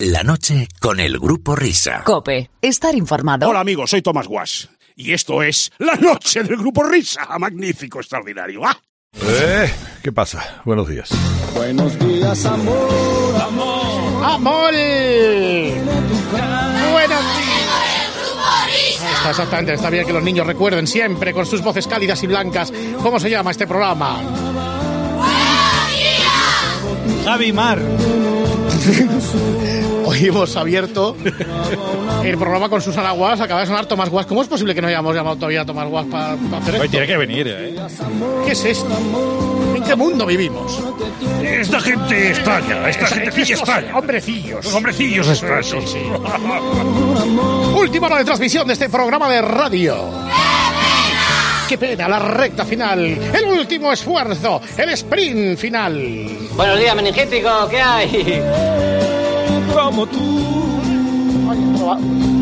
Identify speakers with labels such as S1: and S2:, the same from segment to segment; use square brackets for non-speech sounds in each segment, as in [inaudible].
S1: La noche con el grupo Risa.
S2: Cope, estar informado.
S3: Hola amigos, soy Tomás Guas. Y esto es La Noche del Grupo Risa. Magnífico, extraordinario. ¡Ah!
S4: Eh, ¿Qué pasa? Buenos días.
S5: Buenos días, amor, amor.
S3: ¡Amor! Buenos días. Está exactamente, está bien que los niños recuerden siempre con sus voces cálidas y blancas cómo se llama este programa.
S6: Javi Mar. [laughs]
S3: Hoy hemos abierto el programa con Susana Guas, acaba de sonar Tomás Guas. ¿Cómo es posible que no hayamos llamado todavía a Tomás Guas para, para hacer
S6: Hoy
S3: esto?
S6: tiene que venir, ¿eh?
S3: ¿Qué es esto? ¿En qué mundo vivimos?
S7: Esta gente extraña, esta gentecilla
S3: Estos
S7: extraña.
S3: Hombrecillos.
S7: Los hombrecillos extraños.
S3: Última hora de transmisión de este programa de radio. ¡Qué pena! La recta final. El último esfuerzo. El sprint final.
S8: Buenos días, meningético, ¿qué hay?
S6: Como tú.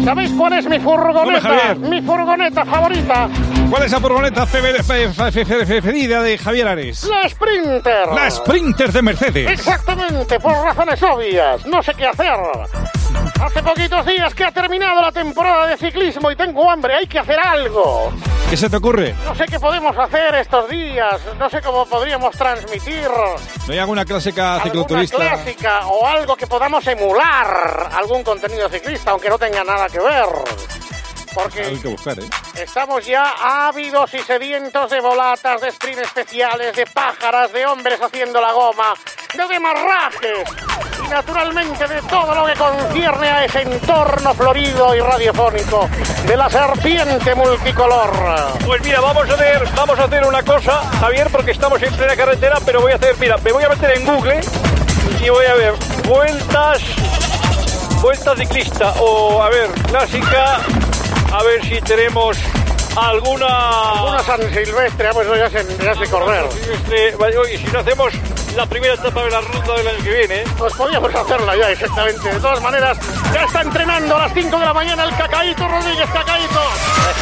S3: ¿Sabéis cuál es mi furgoneta? Mi furgoneta favorita.
S6: ¿Cuál es la furgoneta fe- fe- fe- fe- fe- fe- preferida de Javier Ares?
S3: La Sprinter.
S6: La Sprinter de Mercedes.
S3: Exactamente, por razones obvias. No sé qué hacer. Hace poquitos días que ha terminado la temporada de ciclismo y tengo hambre. Hay que hacer algo.
S6: ¿Qué se te ocurre?
S3: No sé qué podemos hacer estos días. No sé cómo podríamos transmitir
S6: ¿No hay alguna clásica
S3: alguna
S6: cicloturista?
S3: clásica o algo que podamos emular algún contenido ciclista, aunque no tenga nada que ver.
S6: Hay
S3: Porque
S6: que buscar, ¿eh?
S3: estamos ya ávidos y sedientos de volatas, de sprint especiales, de pájaras, de hombres haciendo la goma, de demarrajes y naturalmente de todo lo que concierne a ese entorno florido y radiofónico de la serpiente multicolor.
S9: Pues mira, vamos a hacer, vamos a hacer una cosa, Javier, porque estamos en plena carretera, pero voy a hacer, mira, me voy a meter en Google y voy a ver vueltas, vuelta ciclista o a ver clásica, a ver si tenemos alguna.
S3: Una San Silvestre, pues eso ya sé, ya sé correr.
S9: Vale, y si no hacemos la primera etapa de la ruta del año que viene, ¿eh?
S3: Pues podíamos hacerla ya, exactamente. De todas maneras, ya está entrenando a las 5 de la mañana el Cacaíto Rodríguez Cacaíto.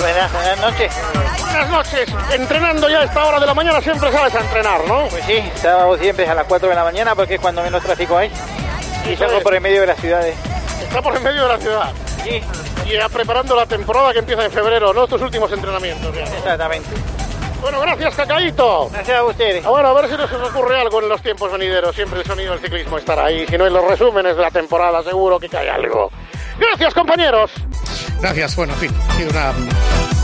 S8: Buenas, buenas noches.
S3: Buenas noches. Entrenando ya a esta hora de la mañana, siempre sabes a entrenar, ¿no?
S8: Pues sí, sábado siempre a las 4 de la mañana porque es cuando menos tráfico hay. Y salgo por el medio de las ciudades.
S3: Está por en medio de la ciudad.
S8: Sí,
S3: Y ya preparando la temporada que empieza en febrero, ¿no? Tus últimos entrenamientos. ya.
S8: exactamente.
S3: Bueno, gracias, Cacaíto.
S8: Gracias a ustedes.
S3: Ah, Bueno, a ver si nos ocurre algo en los tiempos venideros. Siempre el sonido del ciclismo estará ahí. Si no, en los resúmenes de la temporada seguro que cae algo. Gracias, compañeros. Gracias. Bueno, en fin, ha sido una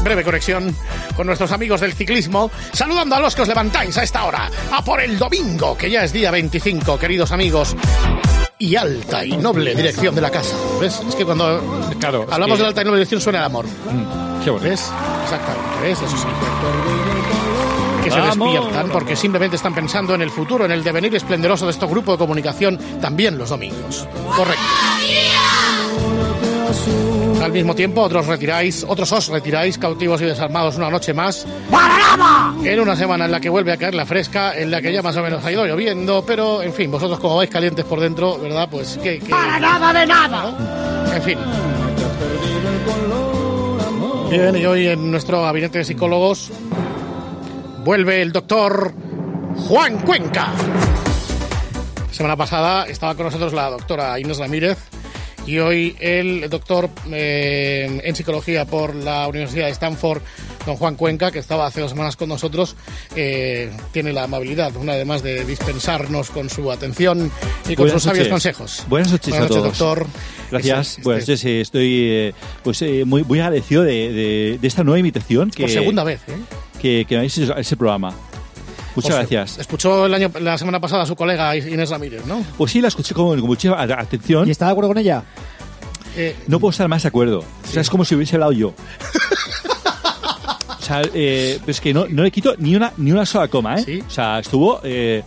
S3: breve conexión con nuestros amigos del ciclismo. Saludando a los que os levantáis a esta hora. A por el domingo, que ya es día 25, queridos amigos. Y alta y noble dirección de la casa. ¿Ves? Es que cuando
S6: Claro,
S3: hablamos
S6: que-
S3: de la alta y noble dirección suena el amor.
S6: Qué bonito.
S3: ¿Ves? Exactamente, ¿ves? Eso sí. Que se despiertan porque simplemente están pensando en el futuro, en el devenir esplendoroso de este grupo de comunicación, también los domingos. Correcto. Al mismo tiempo, otros retiráis, otros os retiráis cautivos y desarmados una noche más. En una semana en la que vuelve a caer la fresca, en la que ya más o menos ha ido lloviendo, pero en fin, vosotros como vais calientes por dentro, ¿verdad? Pues que. ¡Para nada de nada! En fin. Bien, y hoy en nuestro gabinete de psicólogos vuelve el doctor Juan Cuenca. La semana pasada estaba con nosotros la doctora Inés Ramírez y hoy el doctor eh, en psicología por la Universidad de Stanford, don Juan Cuenca, que estaba hace dos semanas con nosotros, eh, tiene la amabilidad, una además de dispensarnos con su atención y con
S10: Buenas
S3: sus sabios
S10: noches.
S3: consejos.
S10: Buenas noches a todos.
S3: doctor.
S10: Gracias.
S3: Este-
S10: Buenas noches. eh, Estoy eh, pues, eh, muy, muy agradecido de, de- de esta nueva invitación que,
S3: por segunda vez, ¿eh?
S10: que, que ese programa. Muchas gracias.
S3: Escuchó el año, la semana pasada a su colega Inés Ramírez, ¿no?
S10: Pues sí, la escuché con, con mucha atención.
S5: ¿Y está de acuerdo con ella?
S3: Eh,
S10: No puedo estar más de acuerdo. O sea, es como si hubiese hablado yo. [laughs] o sea, eh, pero es que no, no le quito ni una, ni una sola coma, ¿eh?
S3: Sí.
S10: O sea, estuvo eh,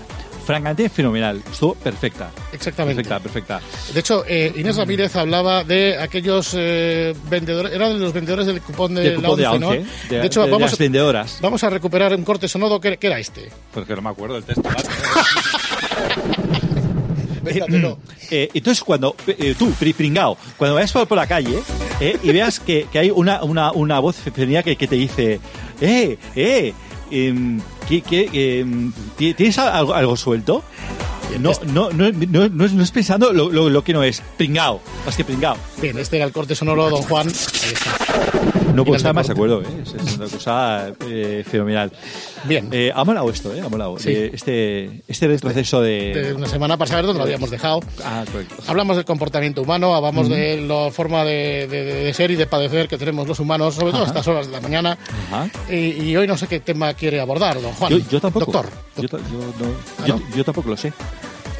S10: francamente fenomenal. Estuvo perfecta.
S3: exactamente.
S10: Perfecta, perfecta.
S3: De hecho, eh, Inés Ramírez hablaba de aquellos eh, vendedores, eran de los vendedores del cupón de
S10: Del
S3: la
S10: cupo de
S3: 11, ¿no?
S10: de,
S3: de hecho,
S10: de
S3: vamos,
S10: las vendedoras.
S3: vamos a recuperar un corte sonoro que, que era este.
S10: Porque no me acuerdo del texto. [laughs]
S3: Véngatelo.
S10: Eh, entonces, cuando eh, tú, pri- pringao, cuando vayas por, por la calle eh, y veas que, que hay una, una, una voz femenina que, que te dice, eh, eh, em, ¿qué- qué, em, ti- ¿tienes algo, algo suelto? No, no, no, no, no es pensando lo, lo, lo que no es. Pringao. Más que pringao.
S3: Bien, este era el corte sonoro, don Juan. Ahí está.
S10: No puedo estar más de acuerdo, ¿eh? Es, una cosa eh, fenomenal.
S3: Bien.
S10: Eh, ha molado esto, ¿eh? Ha molado.
S3: Sí.
S10: Eh, este, este retroceso de...
S3: De una semana para saber dónde lo habíamos dejado.
S10: Ah, correcto.
S3: Hablamos del comportamiento humano, hablamos de la forma de, de- de ser y de padecer que tenemos los humanos, sobre todo a estas horas de la mañana.
S10: Ajá.
S3: Y, y hoy no sé qué tema quiere abordar, don Juan.
S10: Yo, yo tampoco.
S3: Doctor.
S10: Yo, yo no-
S3: ¿Ah,
S10: yo-
S3: no?
S10: yo tampoco lo sé.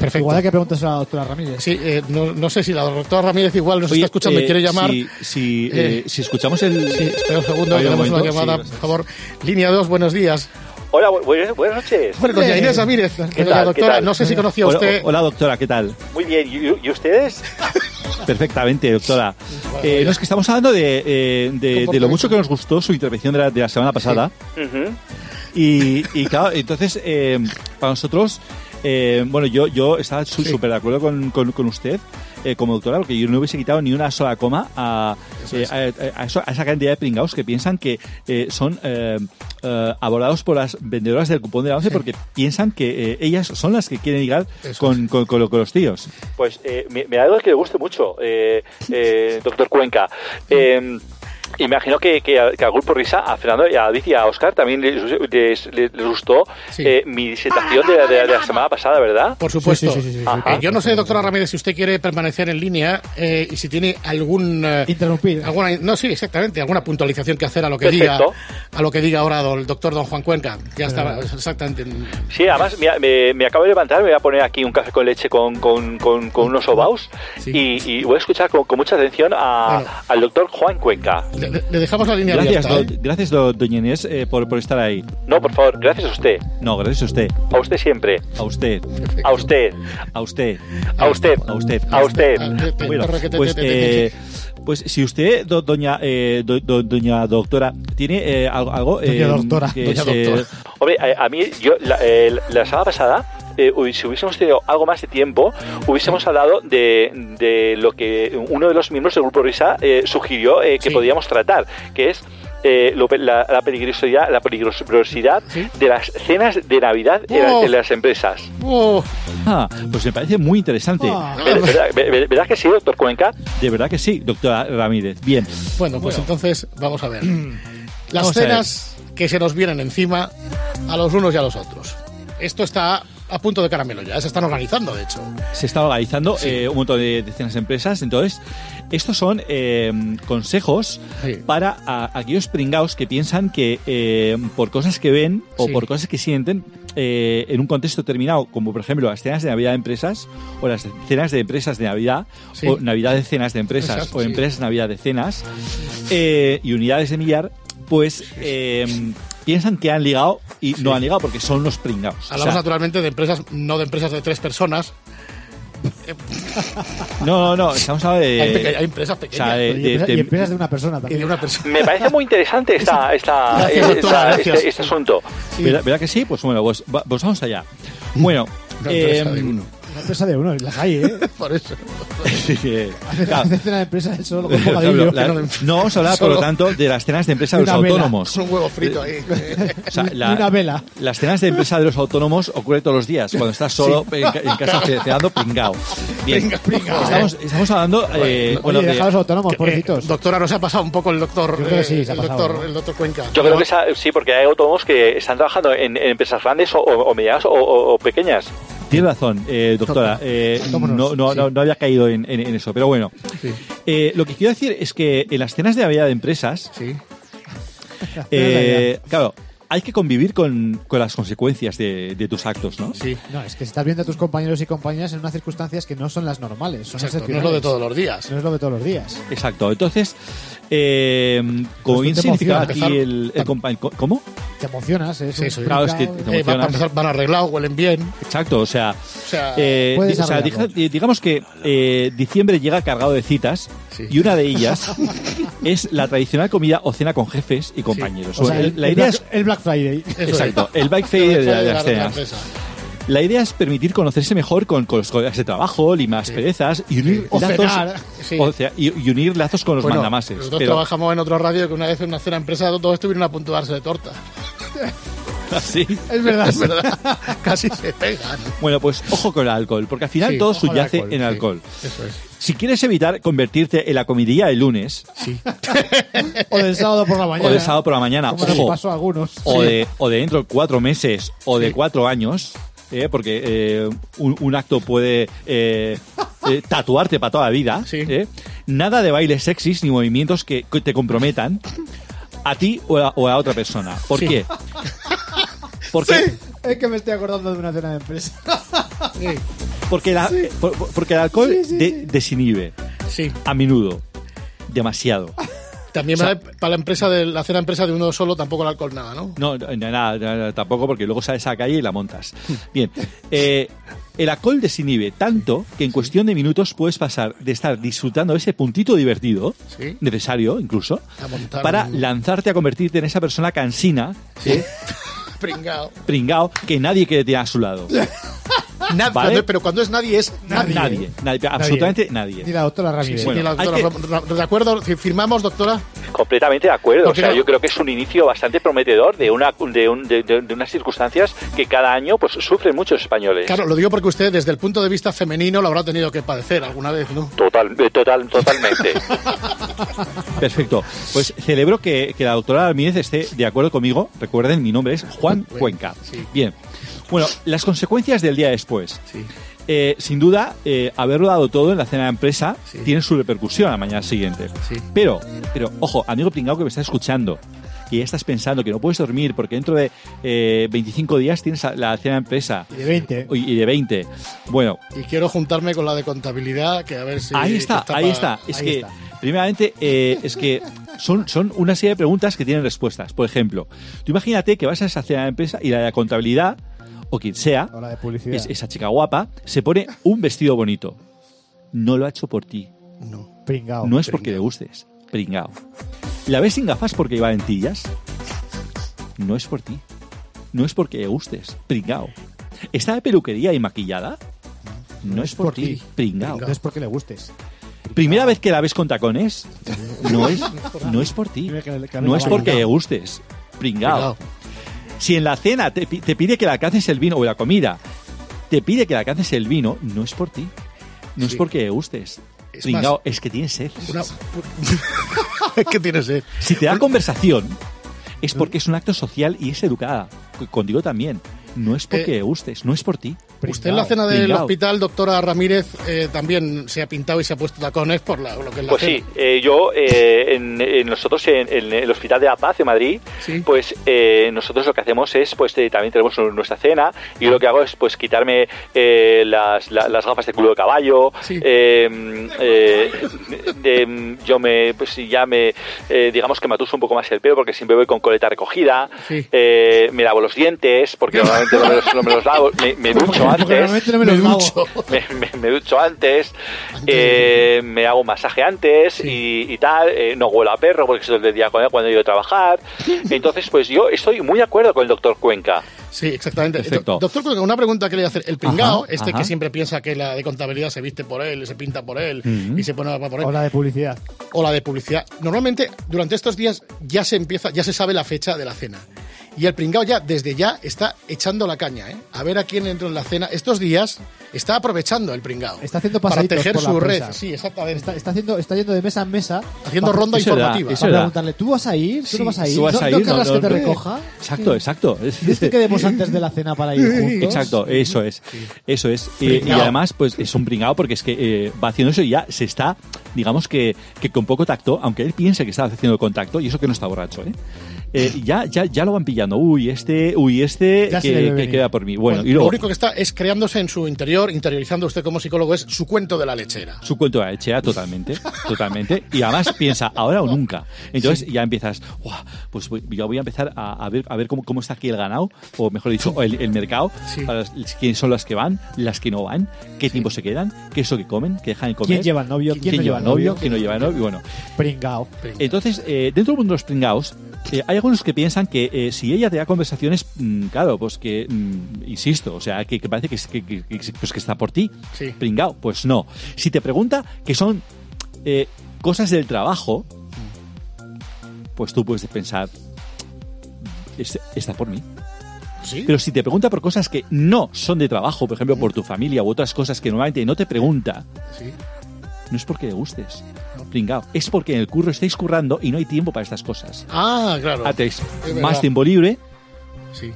S3: Perfecto.
S5: Igual hay que preguntarse a la doctora Ramírez.
S3: Sí, eh, no, no sé si la doctora Ramírez igual nos
S10: Oye,
S3: está escuchando y
S10: eh,
S3: quiere llamar.
S10: Si, si,
S3: Eh,
S10: eh, si escuchamos el...
S3: Sí, espera un segundo,
S10: ver, un
S3: tenemos una llamada,
S10: sí,
S3: por favor. Línea 2, buenos días.
S9: Hola, bu- buenas, buenas noches.
S3: Bueno, doña Inés Ramírez,
S9: ¿qué
S3: doña
S9: tal, qué
S3: doctora,
S9: tal?
S3: no sé si conocía
S10: Hola,
S3: usted.
S10: hola, doctora, ¿qué tal?
S9: Muy bien, ¿y, y ustedes? [laughs]
S10: Perfectamente, doctora. Eh, no, es que estamos hablando de, eh, de, de lo mucho que nos gustó su intervención de la, de la semana pasada. Y, y claro, entonces, eh, para nosotros, eh, bueno, yo, yo estaba súper de acuerdo con, con- con usted eh, como doctora, porque yo no hubiese quitado ni una sola coma a, eh, a- a eso- a esa cantidad de pringados que piensan que eh, son eh, eh, abordados por las vendedoras del cupón de la once porque piensan que eh, ellas son las que quieren ligar con, con- con lo- con los tíos.
S9: Pues eh, me, me alegro que le guste mucho, eh, [laughs] eh, doctor Cuenca. Imagino que, que, a- que grupo Risa, a Fernando y a David y a Oscar también les, les- les- les gustó
S3: Sí.
S9: eh, mi disertación de, la- de la- de la semana pasada, ¿verdad?
S3: Por supuesto.
S5: Sí, sí, sí, sí, sí.
S9: Ajá.
S3: Eh, yo no sé, doctora Ramírez, si usted quiere permanecer en línea eh, y si tiene algún eh,
S5: Interrumpir.
S3: alguna no sí exactamente alguna puntualización que hacer a lo que
S9: Perfecto.
S3: diga a lo que diga ahora el doctor don Juan Cuenca ya está exactamente
S9: Sí, además me, me- me acabo de levantar, me voy a poner aquí un café con leche con, con, con, con unos y, y voy a escuchar con, con mucha atención a-
S3: Bueno.
S9: al doctor Juan Cuenca.
S3: Le, dejamos la línea
S10: Gracias,
S3: abierta
S10: do-
S3: ¿eh?
S10: gracias do- doña Inés, eh, por, por estar ahí.
S9: No, por favor, gracias a usted.
S10: No, gracias a usted.
S9: A usted siempre.
S10: A usted.
S9: A usted.
S10: A usted.
S9: A usted.
S10: A usted.
S9: A usted.
S3: Ah, te- te-
S10: Bueno,
S3: te- te- te-
S10: pues, eh, pues si usted, do- doña, eh, do- do- doña doctora, tiene eh, algo, algo,
S5: Doña
S10: eh,
S5: doctora.
S10: que
S3: Doña
S10: es,
S3: doctora.
S9: Hombre, a, a mí, yo, la, eh, la semana pasada, eh, si hubiésemos tenido algo más de tiempo, hubiésemos hablado de, de lo que uno de los miembros del grupo Risa eh, sugirió eh, que
S3: Sí.
S9: podíamos tratar, que es eh, lo la, la peligrosidad, la peligrosidad
S3: Sí.
S9: de las cenas de Navidad en, la-
S3: Oh.
S9: en las empresas.
S3: Oh,
S10: ah, pues me parece muy interesante.
S5: Ah.
S9: ¿Ver- ¿Verdad, ver- verdad que sí, doctor Cuenca?
S10: De verdad que sí, doctora Ramírez. Bien.
S3: bueno pues entonces vamos a ver [clears throat] las
S10: Vamos a ver.
S3: cenas que se nos vienen encima a los unos y a los otros esto está a punto de caramelo ya se están organizando de hecho
S10: Se está organizando eh, un montón de decenas de empresas. Entonces, estos son eh, consejos
S3: Sí.
S10: para a- aquellos pringaos que piensan que eh, por cosas que ven o
S3: Sí.
S10: por cosas que sienten en un contexto determinado, como por ejemplo las cenas de Navidad de empresas o las cenas de empresas de Navidad o Navidad de cenas de empresas
S3: Exacto,
S10: o empresas Navidad de cenas y unidades de millar, pues piensan que han ligado y no han ligado porque son los pringaos. O
S3: hablamos
S10: sea,
S3: naturalmente de empresas no de empresas de tres personas
S10: no, no, no, estamos hablando de...
S3: hay, peque- hay empresas
S10: o
S3: pequeñas
S10: sea, de- de-
S5: empresas-
S10: de-
S5: y empresas de una persona
S3: y
S5: también.
S3: de una persona
S9: Me parece muy interesante [laughs] esta, esta,
S3: Gracias,
S9: esta-
S3: doctora,
S9: este, este asunto.
S10: ¿Verdad, verdad que sí? Pues bueno, pues, pues vamos allá. Bueno, [laughs] eh,
S5: Una empresa de uno, las hay, ¿eh? [laughs]
S3: por eso
S10: eh, claro,
S5: Hace cena de empresa solo con [laughs] bocadillo.
S10: la- no vamos a hablar, por lo tanto, de las cenas de empresa de los
S5: una vela.
S10: autónomos.
S3: con un huevo frito ahí [laughs]
S10: O sea,
S5: Y una vela.
S10: Las cenas de empresa de los autónomos ocurre todos los días, cuando estás solo en, ca- en casa ce- cenando pringao. Bien,
S3: Pringa- pringao.
S10: estamos, estamos hablando... eh,
S5: Oye,
S10: bueno, de-
S5: deja a los autónomos,
S3: Eh,
S5: pobrecitos.
S3: doctora, ¿no se ha pasado un poco el doctor,
S5: Yo creo que sí,
S3: eh,
S5: se ha
S3: el,
S5: pasado,
S3: doctor
S5: ¿no?
S3: el doctor Cuenca?
S9: Yo creo que esa- sí, porque hay autónomos que están trabajando en, en empresas grandes o, o- o medianas o, o- o pequeñas.
S10: Tiene razón, eh, doctora. eh, no, no,
S5: sí.
S10: no, no había caído en, en- en eso, pero bueno.
S3: Sí.
S10: Eh, lo que quiero decir es que en las cenas de Navidad de empresas,
S3: Sí.
S10: eh, [laughs] claro, hay que convivir con, con las consecuencias de, de tus actos, ¿no?
S3: Sí.
S5: No, es que estás viendo a tus compañeros y compañeras en unas circunstancias que no son las normales. Son
S3: Exacto, no es lo de todos los días.
S5: No es lo de todos los días.
S10: Exacto. Entonces, eh, como
S5: Pues
S10: bien
S5: te
S10: significaba aquí el, el compañero. ¿Cómo?
S5: Te emocionas, es
S3: Sí,
S5: un
S10: claro, es que te
S3: Eh, van, empezar, van arreglados, huelen bien.
S10: Exacto, o sea.
S3: O sea,
S10: eh, o sea, dija- digamos que eh, diciembre llega cargado de citas
S3: Sí.
S10: y una de ellas [laughs] es la tradicional comida o cena con jefes y compañeros.
S5: O sea,
S10: El-
S5: el,
S10: la
S5: el
S10: idea
S5: Black,
S10: es
S5: el Black Friday.
S3: eso
S10: Exacto,
S3: es.
S10: el bike fair de,
S3: Deja
S10: de las
S3: la
S10: cenas. La idea es permitir conocerse mejor con, con los colegas de trabajo, limar perezas y unir
S5: O
S10: lazos
S5: cenar.
S3: Sí.
S10: o sea, y, y unir lazos con los
S3: Bueno,
S10: mandamases.
S3: nosotros
S10: Pero,
S3: trabajamos en otra radio que una vez en una cena empresa todos estuvieron a punto de darse de torta. [laughs]
S10: ¿Sí?
S5: Es verdad.
S3: Es verdad. [laughs] Casi se pegan.
S10: Bueno, pues ojo con el alcohol, porque al final
S3: Sí,
S10: todo subyace
S3: alcohol,
S10: en
S3: sí.
S10: alcohol.
S3: Eso es.
S10: Si quieres evitar convertirte en la comidilla del lunes
S3: Sí. [laughs]
S5: O del sábado por la mañana.
S10: o de sábado por la mañana,
S5: Como nos
S10: ojo,
S5: pasó a algunos.
S10: o, de, o de dentro de cuatro meses o de cuatro años, ¿eh? porque eh, un, un acto puede eh, eh, tatuarte para toda la vida.
S3: Sí.
S10: Nada de bailes sexys ni movimientos que, que te comprometan a ti o a, o a otra persona. ¿Por
S3: Sí.
S10: qué? Porque,
S5: Es que me estoy acordando de una cena de empresa. [laughs]
S3: Sí.
S10: porque, la- por- por- porque el alcohol de- desinhibe
S3: Sí.
S10: a menudo. Demasiado.
S3: También
S10: O sea-
S3: vale para la empresa de la cena empresa de uno solo tampoco el alcohol nada, ¿no?
S10: No, no, nada, nada, tampoco, porque luego sales a la calle y la montas. Bien, eh, el alcohol desinhibe tanto que en cuestión de minutos puedes pasar de estar disfrutando ese puntito divertido,
S3: Sí.
S10: necesario incluso, para
S3: un-
S10: lanzarte a convertirte en esa persona cansina, ¿eh? [laughs]
S3: Pringao.
S10: pringao, que nadie quiere tener a su lado. [laughs]
S3: Na-
S10: ¿Vale?
S3: cuando- pero cuando es nadie es nadie.
S10: Nadie, nadie, absolutamente nadie.
S5: Ni la doctora Ramírez.
S3: Sí,
S10: Bueno,
S3: la doctora,
S10: que-
S3: ¿De acuerdo? ¿Firmamos, doctora?
S9: Completamente de acuerdo. O sea,
S3: no-
S9: yo creo que es un inicio bastante prometedor de una de, un- de- de- de unas circunstancias que cada año pues sufren muchos españoles.
S3: Claro, lo digo porque usted, desde el punto de vista femenino, lo habrá tenido que padecer alguna vez, ¿no?
S9: Total, eh, total, totalmente. [laughs]
S10: Perfecto. Pues celebro que, que la doctora Ramírez esté de acuerdo conmigo. Recuerden, mi nombre es Juan Cuenca.
S3: sí.
S10: Bien. Bueno, las consecuencias del día después.
S3: Sí.
S10: Eh, sin duda, eh, haberlo dado todo en la cena de empresa
S3: Sí.
S10: tiene su repercusión a la mañana siguiente.
S3: Sí.
S10: Pero, pero, ojo, amigo pringao que me estás escuchando, que ya estás pensando que no puedes dormir porque dentro de eh, 25 días tienes la cena de empresa
S5: Y de 20.
S10: y y de 20. Bueno,
S3: Y quiero juntarme con la de contabilidad, que a ver si...
S10: ahí está, ahí está. Es
S5: ahí
S10: que,
S5: está.
S10: primeramente, eh, es que son, son una serie de preguntas que tienen respuestas. Por ejemplo, tú imagínate que vas a esa cena de empresa y la de contabilidad, o quien sea,
S5: O la de publicidad.
S10: es- esa chica guapa, se pone un vestido bonito. No lo ha hecho por ti.
S3: No.
S5: Pringao.
S10: No es porque le gustes. Pringao. ¿La ves sin gafas porque lleva lentillas? No es por ti. No es porque le gustes. Pringao. ¿Está de peluquería y maquillada? No, es por, ti. Pringao.
S5: No es porque le gustes.
S10: ¿Primera vez que la ves con tacones? [laughs] No es, no es por ti.
S5: Dime que- que
S10: No
S5: venga
S10: es porque le gustes. Pringao.
S3: Pringao.
S10: Si en la cena te, te pide que le alcances el vino o la comida, te pide que le alcances el vino, no es por ti. No es porque gustes.
S3: Es más-
S10: es que tienes sed.
S3: Una... [laughs] es que tienes sed.
S10: Si te da conversación, es porque es un acto social y es educada. Contigo también. No es porque
S3: Eh,
S10: gustes, no es por ti.
S3: Usted en la cena del
S10: Pringao.
S3: hospital, doctora Ramírez, eh, también se ha pintado y se ha puesto tacones por la- lo que es la
S9: Pues
S3: cena.
S9: sí, eh, yo, eh, en, en nosotros en, en el Hospital de la Paz de Madrid,
S3: Sí.
S9: pues eh, nosotros lo que hacemos es, pues eh, también tenemos nuestra cena y lo que hago es pues quitarme las, la- las gafas de culo de caballo,
S3: Sí.
S9: de- yo me, pues ya me, digamos que me atuso un poco más el pelo porque siempre voy con coleta recogida,
S3: Sí.
S9: me lavo los dientes porque normalmente no me los, no me los lavo, me, me ducho antes
S5: no me
S3: Me ducho. [laughs]
S9: me, me- me ducho antes, eh, me hago un masaje antes y, y tal, eh, no huelo a perro porque eso es el día cuando, cuando he ido a trabajar. [laughs] Entonces, pues yo estoy muy de acuerdo con el doctor Cuenca.
S3: Sí, exactamente.
S10: Perfecto.
S3: Do- Doctor, Cuenca, una pregunta que le voy a hacer. El pringao,
S10: Ajá,
S3: este
S10: ajá.
S3: que siempre piensa que la de contabilidad se viste por él, se pinta por él
S10: Ujú.
S3: y se pone por él.
S5: O la de publicidad.
S3: o la de publicidad. Normalmente, durante estos días ya se empieza, ya se sabe la fecha de la cena. Y el pringao ya, desde ya, está echando la caña, ¿eh? A ver a quién entra en la cena. Estos días está aprovechando el pringao.
S5: Está haciendo
S3: Para tejer
S5: por la
S3: su red.
S5: empresa.
S3: Sí, exactamente.
S5: Está, está haciendo, está yendo de mesa en mesa.
S3: Haciendo
S5: para-
S3: ronda informativa.
S10: eso
S5: Para preguntarle, ¿tú vas a ir? ¿Tú
S3: Sí,
S5: no vas a ir?
S10: ¿Tú vas
S5: ¿No,
S10: a
S5: no
S10: ir?
S5: querrás
S10: No,
S5: que te
S10: no.
S5: recoja?
S10: Exacto, exacto.
S5: ¿Quieres que quedemos antes de la cena para ir juntos?
S10: Exacto, eso es. Eso es. Y, y además, pues es un pringao porque es que eh, va haciendo eso y ya se está, digamos que, que con poco tacto, aunque él piense que está haciendo contacto, y eso que no está borracho, ¿eh? Eh, ya, ya, ya lo van pillando. Uy, este, uy, este que, queda por mí. Bueno, y luego
S3: Lo único que está es creándose en su interior, interiorizando usted como psicólogo, es su cuento de la lechera.
S10: su cuento de la lechera totalmente, [laughs] totalmente. Y además piensa, ahora o nunca. Entonces ya empiezas, "Guau, pues voy- yo voy a empezar a, a ver, a ver cómo, cómo está aquí el ganado, o mejor dicho, el, el mercado,
S3: Sí.
S10: para las- quiénes son las que van, las que no van, qué tiempo se quedan, qué es lo que comen, qué dejan de comer.
S5: ¿Quién lleva el novio? ¿Quién, no lleva el novio?
S10: ¿Quién no lleva novio? Bueno,
S5: Pringao.
S10: entonces, eh, dentro del mundo de los pringaos, eh, hay algunos que piensan que eh, si ella te da conversaciones, mm, claro, pues que, mm, insisto, o sea, que, que parece que, es- que- que- que- pues que está por ti,
S3: Sí.
S10: pringao, pues no. Si te pregunta que son eh, cosas del trabajo, pues tú puedes pensar, "Es- está por mí.
S3: Sí.
S10: Pero si te pregunta por cosas que no son de trabajo, por ejemplo, por tu familia u otras cosas que normalmente no te pregunta,
S3: Sí.
S10: No es porque le gustes. Pringao. Es porque en el curro estáis currando y no hay tiempo para estas cosas.
S3: Ah, claro.
S10: Más tiempo libre,
S3: Sí.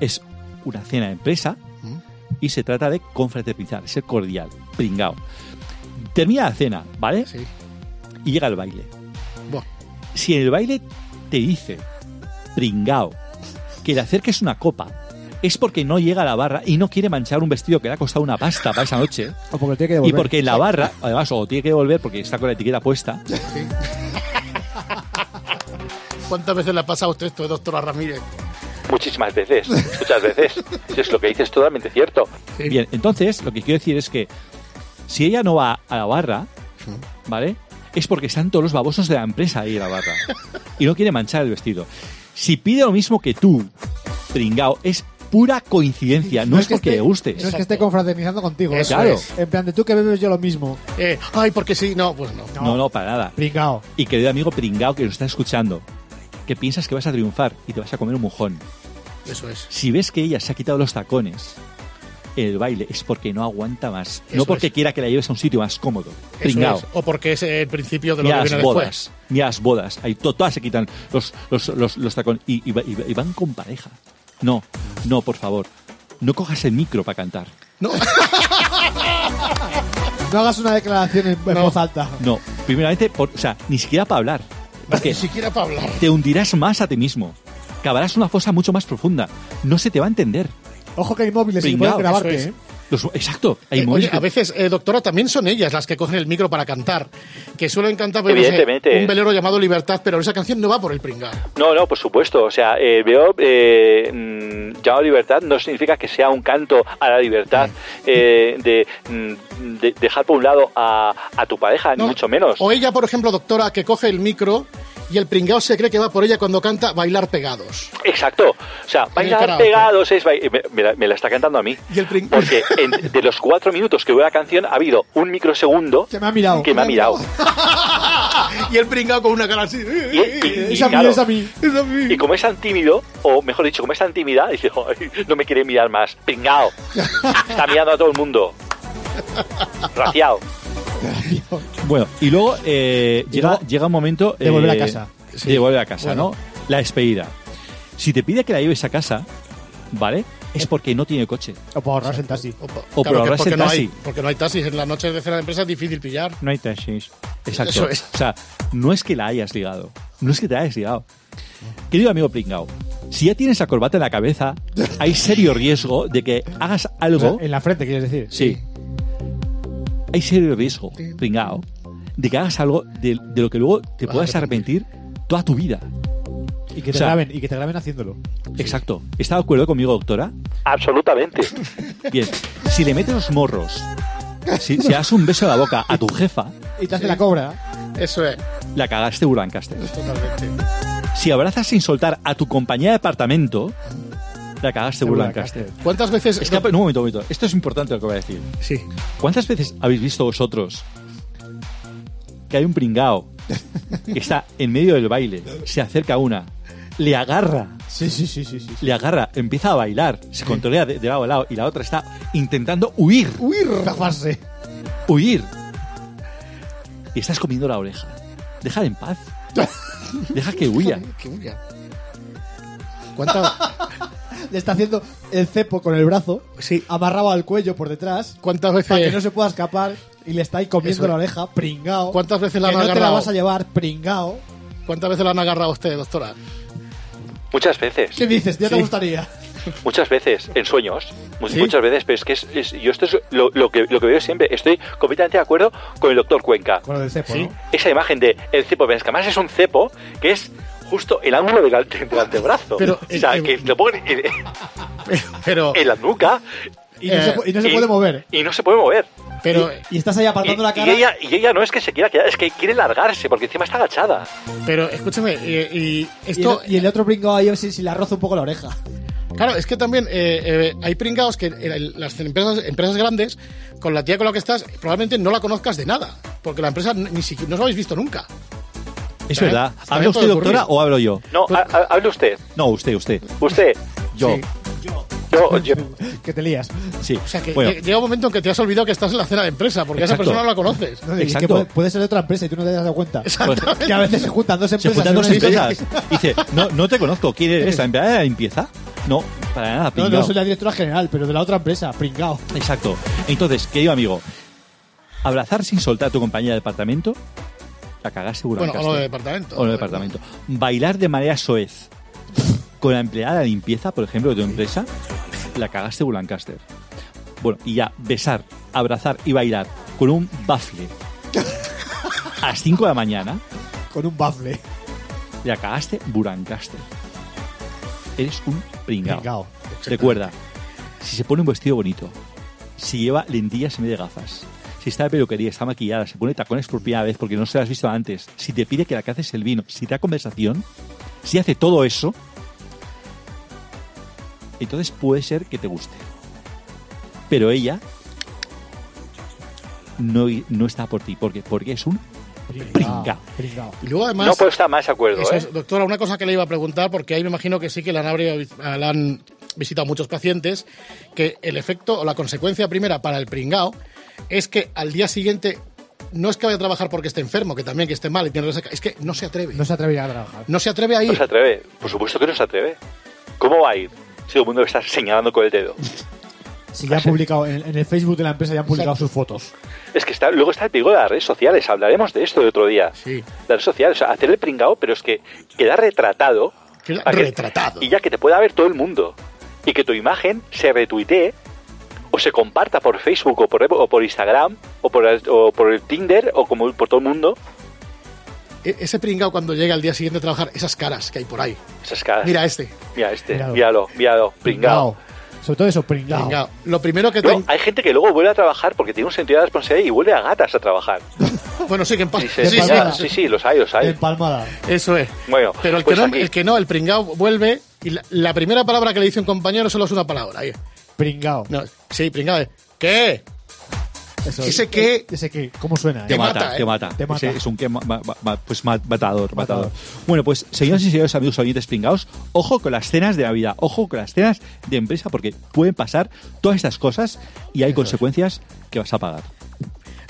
S10: es una cena de empresa
S3: Mm.
S10: y se trata de confraternizar, ser cordial, pringao. Termina la cena, ¿vale?
S3: Sí.
S10: Y llega el baile.
S3: Buah.
S10: Si en el baile te dice, pringao, que le acerques una copa, es porque no llega a la barra y no quiere manchar un vestido que le ha costado una pasta para esa noche. [laughs]
S5: O porque tiene que
S10: Y
S5: devolver.
S10: porque en la barra, además, o tiene que devolver porque está con la etiqueta puesta. [laughs]
S3: ¿Cuántas veces le ha pasado a usted esto, doctora Ramírez?
S9: Muchísimas veces, muchas veces. Si es lo que dices es totalmente cierto.
S3: Sí.
S10: Bien, entonces, lo que quiero decir es que si ella no va a la barra, ¿vale? Es porque están todos los babosos de la empresa ahí en la barra. [laughs] Y no quiere manchar el vestido. Si pide lo mismo que tú, pringao, es pura coincidencia, no, es
S5: que
S10: porque
S5: esté-
S10: le gustes.
S5: No es que esté confraternizando contigo.
S3: Eso
S10: Claro.
S3: es.
S5: En plan de tú que bebes yo lo mismo.
S3: Eh, ay, porque sí, no, pues no.
S10: No, no, para nada.
S5: Pringao.
S10: Y querido amigo pringao que nos está escuchando, que piensas que vas a triunfar y te vas a comer un mojón.
S3: Eso es.
S10: Si ves que ella se ha quitado los tacones en el baile, es porque no aguanta más.
S3: Eso
S10: no porque
S3: es.
S10: quiera que la lleves a un sitio más cómodo. Pringao.
S3: es. O porque es el principio de lo
S10: Mira
S3: que
S10: las
S3: viene
S10: bodas,
S3: después.
S10: mira las bodas. Ahí to- todas se quitan los, los, los, los tacones y, y y van con pareja. No, no, por favor. No cojas el micro para cantar.
S3: No, [laughs]
S5: No hagas una declaración en, en
S3: No.
S5: voz alta.
S10: No, primeramente, por- o sea, ni siquiera para hablar. Porque
S3: ni siquiera para hablar.
S10: te hundirás más a ti mismo. Cavarás una fosa mucho más profunda. No se te va a entender.
S5: Ojo que hay móviles y
S10: Pringao,
S5: pueden grabarte,
S3: eso es.
S5: ¿eh?
S10: Los- exacto. Hay
S3: Eh, oye,
S10: móviles que-
S3: a veces, eh, doctora, también son ellas las que cogen el micro para cantar. Que suelen cantar pues, no sé,
S9: Evidentemente.
S3: un velero llamado Libertad, pero esa canción no va por el pringao.
S9: No, no, por supuesto. O sea, eh, veo eh, mm, llamado libertad no significa que sea un canto a la libertad eh, de, mm, de dejar por un lado a, a tu pareja, ni mucho menos.
S3: O ella, por ejemplo, doctora, que coge el micro y el pringao se cree que va por ella cuando canta bailar pegados.
S9: Exacto. O sea, bailar pegados es... Me, la, me la está cantando a mí.
S3: Y el pring-
S9: Porque en- de los cuatro minutos que dura la canción ha habido un microsegundo
S5: Que me ha mirado.
S9: que me ha [laughs] mirado.
S3: y el pringao con una cara así.
S9: Y, y- [laughs] y,
S5: Es a mí,
S9: claro,
S5: es a mí.
S3: Es a mí.
S9: y como es tan tímido, o mejor dicho, como es tan tímida, dice, "Ay, no me quiere mirar más. Pringao. [laughs] Está mirando a todo el mundo. Raciado.
S10: Bueno, y luego eh,
S5: Y
S10: llega,
S5: luego,
S10: llega un momento...
S5: de volver a
S10: eh,
S5: casa.
S10: De volver a casa,
S3: Bueno.
S10: ¿no? La despedida. Si te pide que la lleves a casa, ¿vale? Es porque no tiene coche.
S5: O para ahorrarse el taxi.
S3: O, po-
S10: O por
S3: claro,
S10: ahorrarse
S3: porque
S10: el
S3: no
S10: taxi.
S3: hay, porque no hay taxis. En las noches de cena de empresa es difícil pillar.
S10: No hay taxis. Exacto.
S3: Eso es.
S10: O sea, no es que la hayas ligado. No es que te la hayas ligado. Querido amigo Pringao, si ya tienes la corbata en la cabeza, hay serio riesgo de que hagas
S5: O sea,
S10: algo.
S5: en la frente, quieres decir.
S10: Sí. Hay serio riesgo, Pringao, de que hagas algo de, de lo que luego te puedas arrepentir toda tu vida.
S5: Y que te
S10: O sea-
S5: graben, y que te graben haciéndolo.
S10: Exacto. ¿Está de acuerdo conmigo, doctora?
S9: Absolutamente. [laughs]
S10: Bien. Si le metes los morros, si, si das un beso en la boca a tu jefa,
S5: Y te hace la cobra.
S3: Eso es,
S10: la cagaste Ulancaster.
S3: totalmente.
S10: Si abrazas sin soltar a tu compañía de apartamento, la cagaste
S5: Seguro
S10: Lancaster.
S3: ¿Cuántas veces.?
S10: Es que, no, un momento, un momento. Esto es importante lo que voy a decir.
S3: Sí.
S10: ¿Cuántas veces habéis visto vosotros que hay un pringao que está en medio del baile, se acerca a una, le agarra,
S5: Sí, sí, sí, sí. sí.
S10: le agarra, empieza a bailar, se controla de, de lado a lado y la otra está intentando huir,
S5: Huir. Zafarse.
S10: huir. Y estás comiendo la oreja. Déjala en paz. [laughs] Deja que huya.
S3: Que huya. ¿Cuánta-
S5: Le está haciendo el cepo con el brazo.
S3: Sí.
S5: Amarrado al cuello por detrás.
S3: ¿Cuántas
S5: Para que
S3: veces.?
S5: no se pueda escapar. Y le está ahí comiendo
S3: Eso.
S5: la oreja. Pringao.
S3: ¿Cuántas veces la
S5: que
S3: han
S5: no te la
S3: agarrado?
S5: vas a llevar. Pringao.
S3: ¿Cuántas veces la han agarrado a usted, doctora?
S9: Muchas veces.
S5: ¿Qué dices? ¿Ya te
S3: Sí.
S5: gustaría? [laughs]
S9: Muchas veces, en sueños, mu-
S3: ¿Sí?
S9: muchas veces, pero es que es, es- yo esto es lo, lo que, lo que veo siempre. Estoy completamente de acuerdo con el doctor Cuenca.
S5: Con lo del cepo,
S3: Sí.
S5: ¿no?
S9: Esa imagen de el cepo, pero es que además es un cepo que es justo el ángulo del, del antebrazo.
S3: Pero,
S9: o sea,
S3: eh,
S9: que lo ponen en,
S3: Pero.
S9: en la nuca
S5: Y no,
S3: Eh,
S5: se, y no se
S9: y-
S5: puede mover.
S9: y no se puede mover.
S3: Pero,
S5: Y estás ahí
S9: Y,
S5: apartando la
S9: y
S5: cara.
S9: ella, y ella no es que se quiera quedar, es que quiere largarse porque encima está agachada.
S3: pero escúchame, y, y
S5: y,
S3: esto.
S5: el, y el otro pringao ahí a ver si, si le roza un poco la oreja.
S3: Claro, es que también eh, eh, hay pringados que en el- las empresas, empresas grandes, con la tía con la que estás, probablemente no la conozcas de nada. Porque la empresa ni siquiera no os habéis visto nunca.
S10: Es
S3: ¿Eh?
S10: verdad. ¿Habla usted, doctora, o hablo yo?
S9: No, ha- ha- hable usted.
S10: No, usted, usted.
S9: Usted.
S10: Yo.
S3: Sí.
S9: No, yo, [laughs]
S5: que te lías.
S10: Sí.
S3: O sea, que
S10: Bueno,
S3: llega un momento en que te has olvidado que estás en la cena de empresa, porque a esa persona no la conoces.
S5: No,
S10: Exacto.
S5: que puede, puede ser de otra empresa y tú no te das cuenta.
S3: Exactamente.
S5: Que a veces se juntan dos
S10: se
S5: empresas.
S10: juntan
S5: en
S10: dos empresas. Dice, no, no te conozco. ¿Quién eres? ¿La empleada de la limpieza? No, para nada.
S5: No,
S10: pringao.
S5: no soy la directora general, pero de la otra empresa, pringao.
S10: Exacto. Entonces, querido amigo, abrazar sin soltar a tu compañía de departamento, la cagaste seguro.
S3: Bueno, o lo de departamento.
S10: O lo de departamento. Bailar de manera soez con la empleada de limpieza, por ejemplo, de tu empresa, la cagaste Lancaster. Bueno, y ya, besar, abrazar y bailar con un bafle a las 5 de la mañana,
S5: Con un bafle.
S10: la cagaste Burancaster. Eres un pringao.
S5: Pringao.
S10: Recuerda, si se pone un vestido bonito, si lleva lentillas en vez de gafas, si está de peluquería, está maquillada, se pone tacones por primera vez porque no se lo has visto antes, si te pide que la caces el vino, si te da conversación, si hace todo eso, entonces puede ser que te guste. Pero ella no, no está por ti, porque porque es un pringao.
S5: Pringao.
S3: Y luego además...
S9: no puedo estar más de acuerdo,
S3: Eso
S9: ¿eh?
S3: doctora, una cosa que le iba a preguntar, porque ahí me imagino que sí que la han, la han visitado muchos pacientes, que el efecto o la consecuencia primera para el pringao es que al día siguiente no es que vaya a trabajar porque esté enfermo, que también que esté mal y tiene resaca, es que no se atreve.
S5: No se atrevería a trabajar.
S3: No se atreve a
S9: No
S3: ir.
S9: se atreve. Por supuesto que no se atreve. ¿Cómo va a ir? Si todo el mundo le está señalando con el dedo.
S5: Si ya han publicado, en, en el Facebook de la empresa ya han publicado sus fotos.
S9: Es que está, luego está el peligro de las redes sociales. Hablaremos de esto de otro día.
S3: Sí.
S9: Las redes sociales, o sea, hacer el pringao, pero es que queda retratado.
S3: Queda
S9: que-
S3: retratado.
S9: Y ya que te pueda ver todo el mundo. Y que tu imagen se retuitee o se comparta por Facebook o por, o por Instagram o por, el, o por el Tinder o como por todo el mundo.
S3: E- Ese pringao cuando llega al día siguiente a trabajar, esas caras que hay por ahí.
S9: Esas caras.
S3: Mira este.
S9: Mira este,
S5: Míralo.
S9: míralo, míralo, pringao.
S5: Sobre todo eso, pringao.
S3: Pringao. Lo primero que
S9: No,
S3: ten-
S9: hay gente que luego vuelve a trabajar porque tiene un sentido de responsabilidad y vuelve a gatas a trabajar. [laughs]
S3: Bueno, sí, que en
S9: sí, sí, sí, sí, los hay, los hay.
S5: Empalmada.
S3: Eso es.
S9: Bueno,
S3: Pero el que,
S9: pues
S3: no,
S9: aquí-
S3: el que no, el pringao vuelve y la, la primera palabra que le dice un compañero solo es una palabra. ahí.
S5: Pringao.
S3: No, sí, pringao. es, ¿Qué?
S5: Eso,
S3: Ese que-
S5: Ese que, ¿cómo suena?
S10: Te
S3: Te
S5: eh?
S10: mata,
S3: mata, ¿eh?
S10: te mata.
S5: Te mata.
S10: Ese es un que ma- ma- ma- pues ma- matador, matador.
S5: Matador.
S10: Bueno, pues señoras y señores amigos oyentes pringados, ojo con las cenas de Navidad, ojo con las cenas de empresa porque pueden pasar todas estas cosas y hay consecuencias que vas a pagar.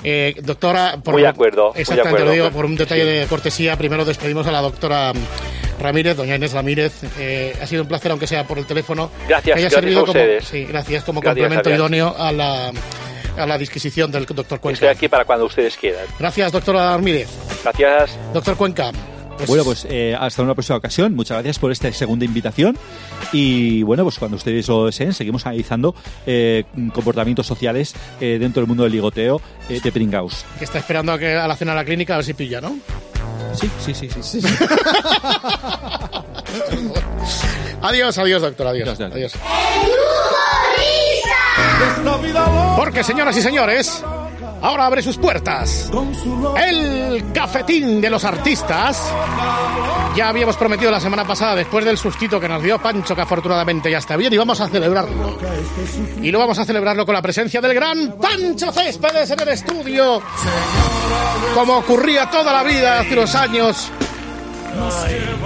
S3: Eh, doctora, por
S9: Muy de acuerdo, muy de
S3: Exactamente,
S9: acuerdo.
S3: lo digo por un detalle de cortesía. Primero despedimos a la doctora mm, Ramírez, doña Inés Ramírez. Eh, ha sido un placer, aunque sea por el teléfono.
S9: Gracias,
S3: que haya
S9: gracias
S3: servido como, sí, gracias, como
S9: Gracias,
S3: complemento
S9: gracias.
S3: idóneo a la, a la disquisición del doctor Cuenca.
S9: Estoy aquí para cuando ustedes quieran.
S3: Gracias, doctora Ramírez.
S9: Gracias.
S3: Doctor Cuenca. Pues-
S10: Bueno, pues eh, hasta una próxima ocasión. Muchas gracias por esta segunda invitación. Y bueno, pues cuando ustedes lo deseen, seguimos analizando eh, comportamientos sociales eh, dentro del mundo del ligoteo eh, de Pringaus.
S3: Que está esperando a, que, a la cena a la clínica a ver si pilla, ¿no?
S10: Sí, sí, sí. sí. [laughs]
S3: Adiós, adiós, doctor, adiós.
S10: Adiós,
S3: adiós.
S10: adiós.
S3: Porque, señoras y señores, ahora abre sus puertas el cafetín de los artistas. Ya habíamos prometido la semana pasada, después del sustito que nos dio Pancho, que afortunadamente ya está bien, y vamos a celebrarlo. Y lo vamos a celebrarlo con la presencia del gran Pancho Céspedes en el estudio. Como ocurría toda la vida hace unos años.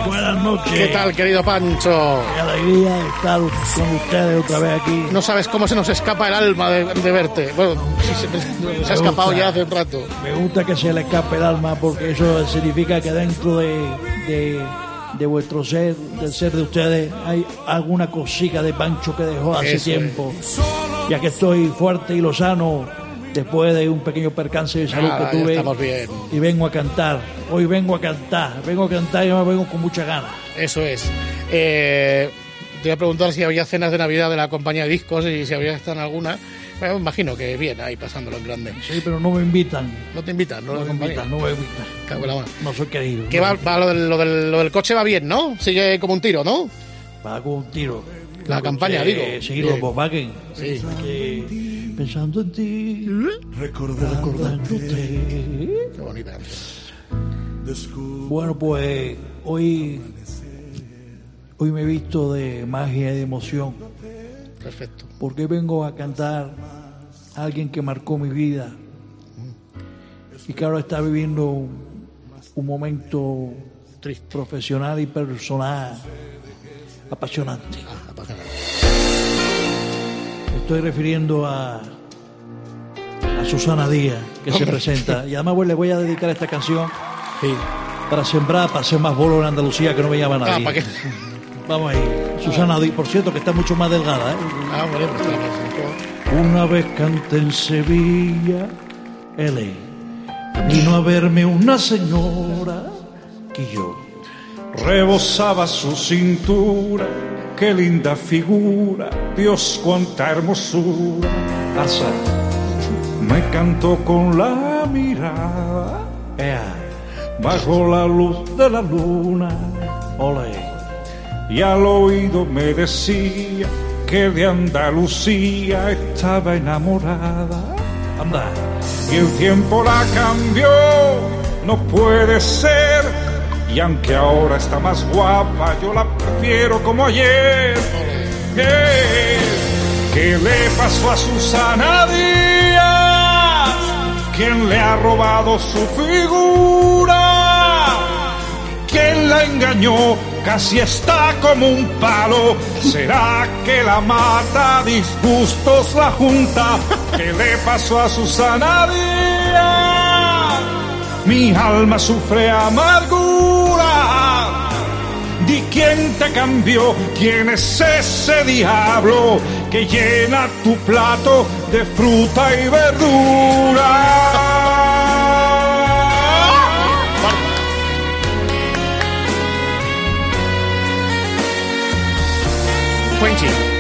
S11: Buenas noches.
S3: ¿Qué tal, querido Pancho?
S11: Qué alegría estar con ustedes otra vez aquí.
S3: No sabes cómo se nos escapa el alma de, de verte. Bueno, sí, se, se ha escapado ya hace un rato.
S11: Me gusta que se le escape el alma porque eso significa que dentro de, de, de vuestro ser, del ser de ustedes, hay alguna cosita de Pancho que dejó hace
S3: Eso
S11: tiempo. Ya que estoy fuerte y lozano después de un pequeño percance de salud
S3: Nada,
S11: que tuve.
S3: estamos bien.
S11: Y vengo a cantar. Hoy vengo a cantar. Vengo a cantar y me vengo con mucha ganas.
S3: Eso es. Eh, te voy a preguntar si había cenas de Navidad de la compañía de discos y si había estado en alguna. Bueno, me imagino que bien, ahí pasándolo en grande.
S11: Sí, pero no me invitan.
S3: No te invitan, ¿no?
S11: No me invitan, no me invitan.
S3: Cago en la mano.
S11: No soy querido.
S3: Que va, va lo, del, lo, del, lo del coche va bien, ¿no? Sigue como un tiro, ¿no?
S11: Va con un tiro.
S3: La campaña, digo. Bien.
S11: los Volkswagen.
S3: Sí.
S11: Que pensando en ti, recordándote.
S3: Qué bonita.
S11: Bueno, pues hoy, hoy me he visto de magia y de emoción.
S3: Perfecto.
S11: Porque vengo a cantar a alguien que marcó mi vida y que ahora está viviendo un, un momento
S3: Triste.
S11: profesional y personal apasionante.
S3: Ah, apasionante.
S11: Estoy refiriendo a, a Susana Díaz, que se presenta. Y además pues, le voy a dedicar esta canción para sembrar, para hacer más bolo en Andalucía, que no me llama nadie.
S3: Ah, ¿para qué?
S11: Vamos ahí. Susana Díaz, por cierto, que está mucho más delgada. ¿eh?
S3: Ah, bueno, pues
S11: Una vez canté en Sevilla, L. Vino a verme una señora que yo
S12: Rebosaba su cintura, qué linda figura, Dios cuánta hermosura.
S11: Asa.
S12: Me cantó con la mirada,
S11: Ea.
S12: bajo la luz de la luna.
S11: Ole.
S12: Y al oído me decía que de Andalucía estaba enamorada.
S11: Anda.
S12: Y el tiempo la cambió, no puede ser. Y aunque ahora está más guapa, yo la prefiero como ayer. ¿Qué le pasó a Susana Díaz? ¿Quién le ha robado su figura? ¿Quién la engañó? Casi está como un palo. ¿Será que la mata disgustos la junta? ¿Qué le pasó a Susana Díaz? Mi alma sufre amargura. Di quién te cambió, quién es ese diablo que llena tu plato de fruta y verdura.
S3: Cuenchi.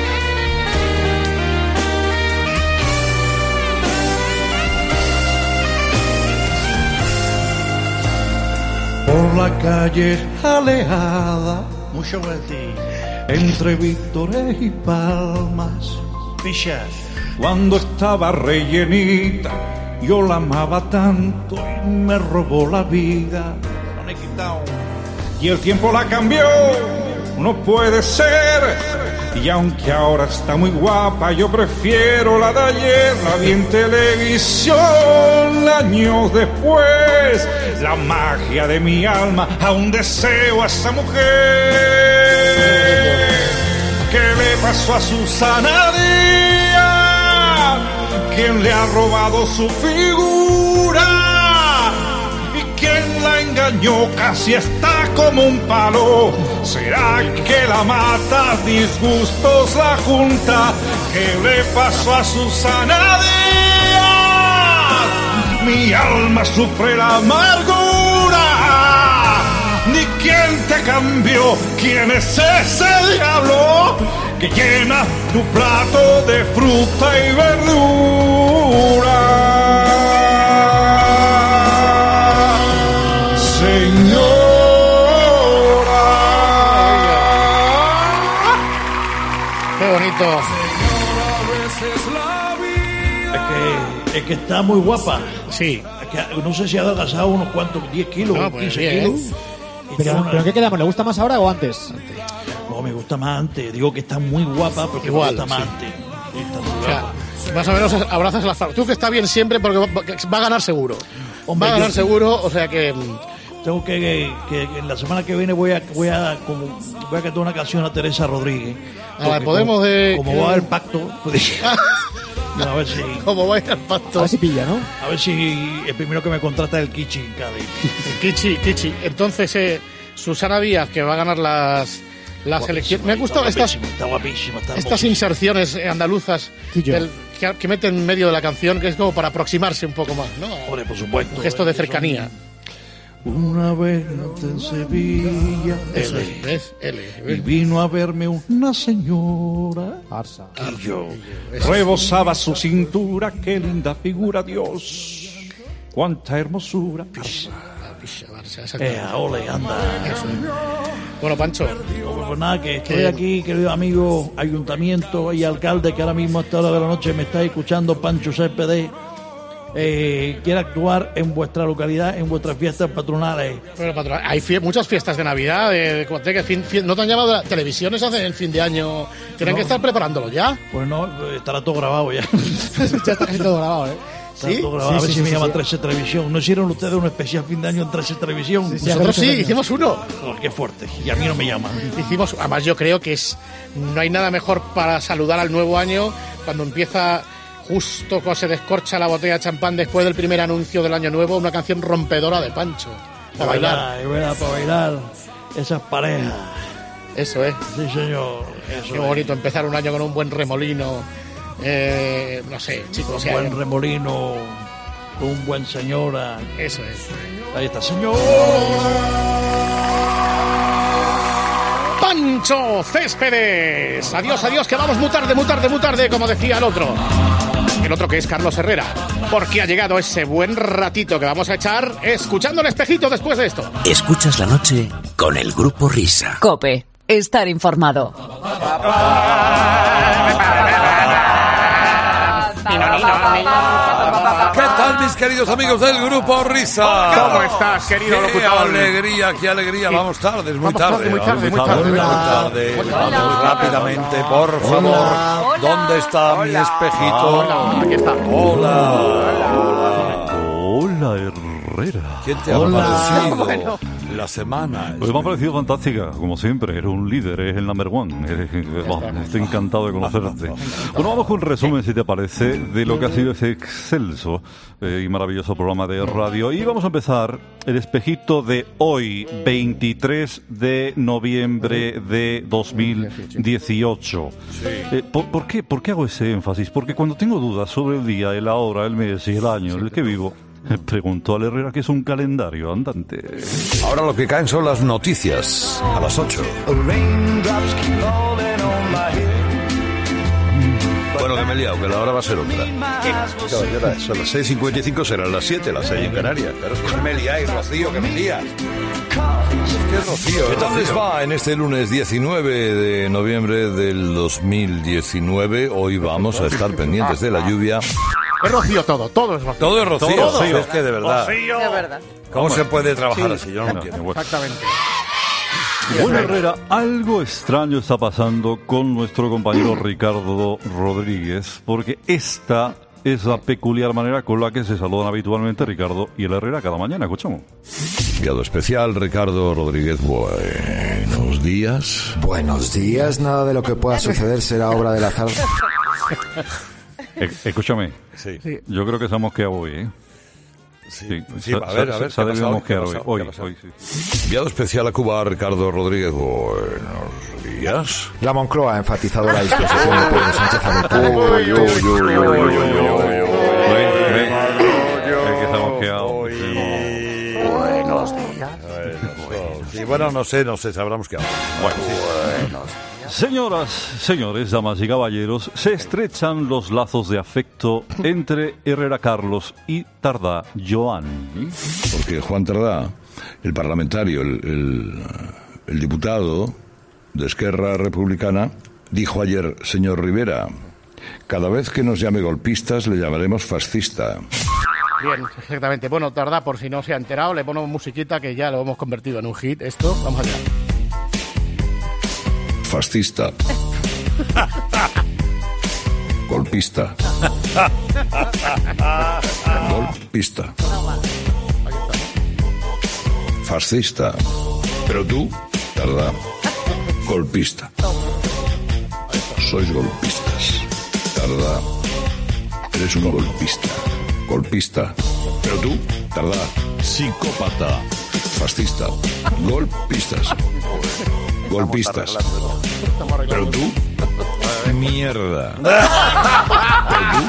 S12: Por la calle alejada,
S11: Mucho de ti.
S12: entre Víctores y Palmas,
S11: Picha.
S12: cuando estaba rellenita, yo la amaba tanto y me robó la vida. Y el tiempo la cambió, no puede ser. Y aunque ahora está muy guapa, yo prefiero la de ayer, la vi en televisión años después. La magia de mi alma, aún deseo a esa mujer. ¿Qué le pasó a Susana Díaz? ¿Quién le ha robado su figura? ¿Y quién la engañó? Casi está como un palo. ¿Será que la mata? Disgustos la junta. ¿Qué le pasó a Susana Díaz? Mi alma sufre la amargura. Ni quién te cambió, quién es ese diablo que llena tu plato de fruta y verdura.
S11: Que, es que está muy guapa.
S3: Sí.
S11: Que no sé si ha adelgazado unos cuantos, 10 kilos,
S3: No, pues
S11: 15
S3: bien.
S11: kilos.
S5: Pero, pero ¿qué quedamos? ¿Le gusta más ahora o antes?
S11: No, me gusta más antes. Digo que está muy guapa, pero que
S3: Igual,
S11: me gusta más
S3: sí.
S11: antes. Está muy
S3: O sea,
S11: guapa.
S3: más o menos abrazas las far- Tú que está bien siempre porque va, va a ganar seguro.
S11: Hombre,
S3: va a ganar seguro, o sea que. mm,
S11: Tengo que, que, que en la semana que viene voy a voy a como, voy a cantar una canción a Teresa Rodríguez.
S3: A
S11: Porque
S3: Podemos
S11: como,
S3: de-
S11: como va el pacto, pues, [laughs] [laughs] a ver si [laughs]
S3: Como a ir al
S5: A
S3: pacto.
S5: ver si pilla, ¿no?
S11: a ver si el primero que me contrata es el Kichi en Cádiz. [laughs]
S3: Kichi, Kichi. Entonces, eh, Susana Díaz, que va a ganar las, las elecciones. Me han gustado
S11: está
S3: estas,
S11: Está guapísima, está
S3: estas inserciones eh, andaluzas del- que, que meten en medio de la canción, que es como para aproximarse un poco más, ¿no?
S11: Hombre, por supuesto.
S3: Un gesto de
S11: eh, son-
S3: cercanía.
S11: Una vez en Sevilla L,
S3: es, ¿ves? L.
S11: y vino a verme una señora
S5: Barça.
S11: y yo
S12: Rebosaba su cintura, qué linda figura, Dios. Cuánta hermosura.
S3: Barça,
S11: eh, ole, anda.
S3: Bueno, Pancho,
S11: Pues nada, que estoy
S3: Que-
S11: aquí, querido amigo, ayuntamiento y alcalde, que ahora mismo a esta hora de la noche me está escuchando, Pancho CPD, eh, quiere actuar en vuestra localidad, en vuestras fiestas patronales.
S3: bueno, patrón, hay fie- muchas fiestas de Navidad, de, de Cuateca, fin- fin- ¿no te han llamado? las televisiones hacen el fin de año. Tienen
S11: No.
S3: que estar preparándolo ya.
S11: Pues no, estará todo grabado ya. [laughs]
S5: ya está todo grabado, ¿eh?
S3: ¿Sí?
S11: grabado. a
S5: Sí,
S11: ver
S5: sí,
S11: si me
S5: sí,
S11: llama
S5: sí.
S11: 13 Televisión. ¿No hicieron ustedes un especial fin de año en 13 Televisión?
S5: Sí, sí,
S3: Nosotros sí, hicimos uno.
S11: Oh, qué fuerte. Y a mí no me llaman.
S3: Hicimos, además yo creo que es no hay nada mejor para saludar al nuevo año cuando empieza justo cuando se descorcha la botella de champán después del primer anuncio del año nuevo, una canción rompedora de Pancho. Para bailar.
S11: Es para bailar esas parejas.
S3: Eso es.
S11: Sí, señor. Eso
S3: Qué
S11: es.
S3: bonito empezar un año con un buen remolino. Eh, no sé, chicos.
S11: Un
S3: si hay-
S11: buen remolino, un buen señora.
S3: Eso es.
S11: Ahí está, señor.
S3: Pancho Céspedes. Adiós, adiós, que vamos muy tarde, muy tarde, muy tarde, como decía el otro. El otro que es Carlos Herrera. Porque ha llegado ese buen ratito que vamos a echar escuchando el espejito después de esto.
S1: Escuchas la noche con el grupo Risa.
S2: Cope. Estar informado.
S4: ¿Qué tal, mis queridos amigos del Grupo Risa?
S3: ¿Cómo estás, querido
S4: Qué
S3: locutor?
S4: alegría, qué alegría. Vamos tarde, es muy tarde.
S3: tarde, muy tarde, muy tarde.
S4: Muy tarde. Vamos rápidamente, por favor. ¿Dónde está mi espejito?
S3: Hola, aquí está.
S4: Hola.
S12: Hola, Herrera.
S4: ¿Quién te ha parecido la semana?
S12: Pues me ha parecido fantástica, como siempre. Eres un líder, eres el number one. Eres- bah, estoy encantado de conocerte. Bueno, vamos con un resumen, si te parece, de lo que ha sido ese excelso eh, y maravilloso programa de radio. Y vamos a empezar el espejito de hoy, 23 de noviembre de 2018. Eh, ¿por, por qué, ¿Por qué hago ese énfasis? Porque cuando tengo dudas sobre el día, la hora, el mes y el año en el que vivo, [laughs] pregunto al Herrera que es un calendario andante.
S4: Ahora lo que caen son las noticias a las 8. Bueno, que me he liado, que la hora va a ser otra. Claro, ¿qué hora es? Son las 6.55, serán las 7, las 6 en Canarias. Claro, es que me liáis, Rocío, que me lías. Es que es Rocío, ¿Qué tal les va en este lunes 19 de noviembre del 2019? Hoy vamos a estar pendientes de la lluvia.
S3: Es rocío todo, todo es rocío.
S4: Todo es Rocío,
S3: Todo.
S4: es que de verdad.
S3: Es verdad.
S4: ¿Cómo se puede trabajar
S3: Sí.
S4: así? Yo no lo entiendo.
S3: Exactamente.
S12: Bueno, Herrera, algo extraño está pasando con nuestro compañero Ricardo Rodríguez, porque esta es la peculiar manera con la que se saludan habitualmente Ricardo y el Herrera cada mañana. Escuchamos.
S4: Enviado especial, Ricardo Rodríguez. Buenos días.
S13: Buenos días, nada de lo que pueda suceder será obra del azar. [laughs]
S12: Eh, escúchame.
S4: Sí.
S12: Yo creo que se ha mosqueado hoy, ¿eh?
S4: Sí, a ver, a ver,
S12: se
S4: ¿qué
S12: ha debido mosquear
S4: ¿Qué ha
S12: hoy. Hoy.
S4: Enviado especial a Cuba, Ricardo Rodríguez. Buenos días.
S13: La Moncloa ha enfatizado la disposición de Pedro Sánchez a.
S3: Buenos días.
S4: Sí, bueno, no sé, no sé, sabremos qué
S12: Bueno, Señoras, señores, damas y caballeros, se estrechan los lazos de afecto entre Herrera Carlos y Tardá Joan.
S4: Porque Juan Tardá, el parlamentario, el, el- el diputado de Esquerra Republicana, dijo ayer, señor Rivera, cada vez que nos llame golpistas le llamaremos fascista.
S3: Bien, exactamente. Bueno, tarda, por si no se ha enterado, le ponemos musiquita que ya lo hemos convertido en un hit. Esto, vamos allá.
S4: Fascista. Golpista. Golpista. Fascista. Pero tú, tarda. Golpista. Sois golpistas. Tarda. Eres un golpista. Golpista. Pero tú, tarda. Psicópata. Fascista. Golpistas. Golpistas. [laughs] Pero tú, mierda. Pero tú,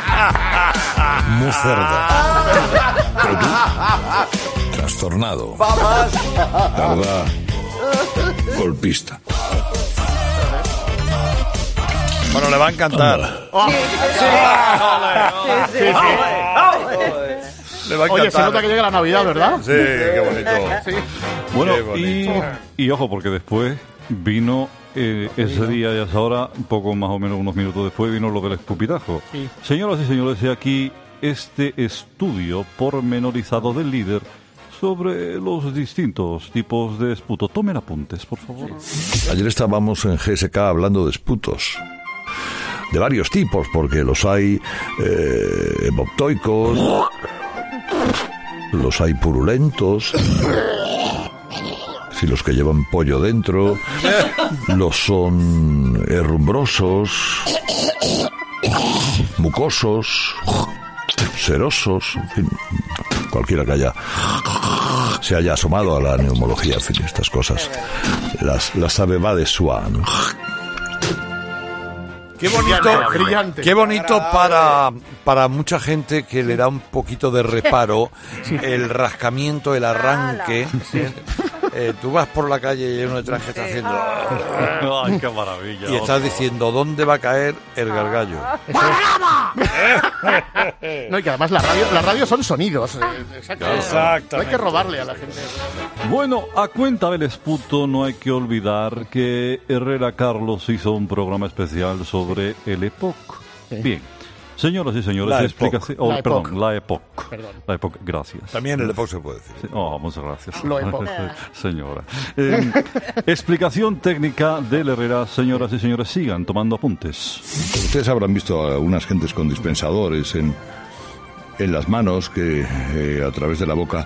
S4: muy cerda. Pero tú, trastornado. Tarda, golpista. Bueno, le va a encantar. Le va a
S3: Oye, se nota que llega la Navidad, ¿verdad?
S4: Sí, qué bonito.
S3: Sí.
S12: Bueno,
S4: Qué
S12: y,
S4: bonito.
S12: y ojo, porque después vino eh, ese día y a esa hora, un poco más o menos unos minutos después, vino lo del escupitajo.
S3: Sí.
S12: Señoras y señores, he aquí este estudio pormenorizado del líder sobre los distintos tipos de esputo. Tomen apuntes, por favor.
S4: Ayer estábamos en GSK hablando de esputos. De varios tipos, porque los hay eh, hemoptoicos, los hay purulentos, si los que llevan pollo dentro, los son herrumbrosos, mucosos, serosos, en fin, cualquiera que haya se haya asomado a la neumología, en fin, estas cosas. Las, las sabe va de Sua, ¿no?
S14: Qué bonito,
S3: Brillante, brillante.
S14: qué bonito para, para mucha gente que le da un poquito de reparo el rascamiento, el arranque. ¿Eh? Tú vas por la calle y uno detrás que está haciendo...
S12: Ay, qué maravilla.
S14: Y estás diciendo, ¿dónde va a caer el gargallo? [laughs]
S3: No, y que además la radio, la radio son sonidos. eh, Exacto.
S12: Exactamente.
S3: No hay que robarle a la gente.
S12: Bueno, a cuenta del esputo no hay que olvidar que Herrera Carlos hizo un programa especial sobre el EPOC. Bien. Señoras y señores,
S14: La
S12: explicación.
S14: EPOC.
S12: oh,
S14: La
S12: perdón,
S14: EPOC.
S12: la EPOC.
S3: Perdón.
S12: La EPOC, gracias.
S14: También el EPOC se puede decir.
S12: Sí, Oh, muchas gracias.
S3: Lo EPOC. [laughs]
S12: Señora. Eh, explicación técnica del Herrera. Señoras y señores, sigan tomando apuntes.
S4: Ustedes habrán visto a unas gentes con dispensadores en, en las manos que eh, a través de la boca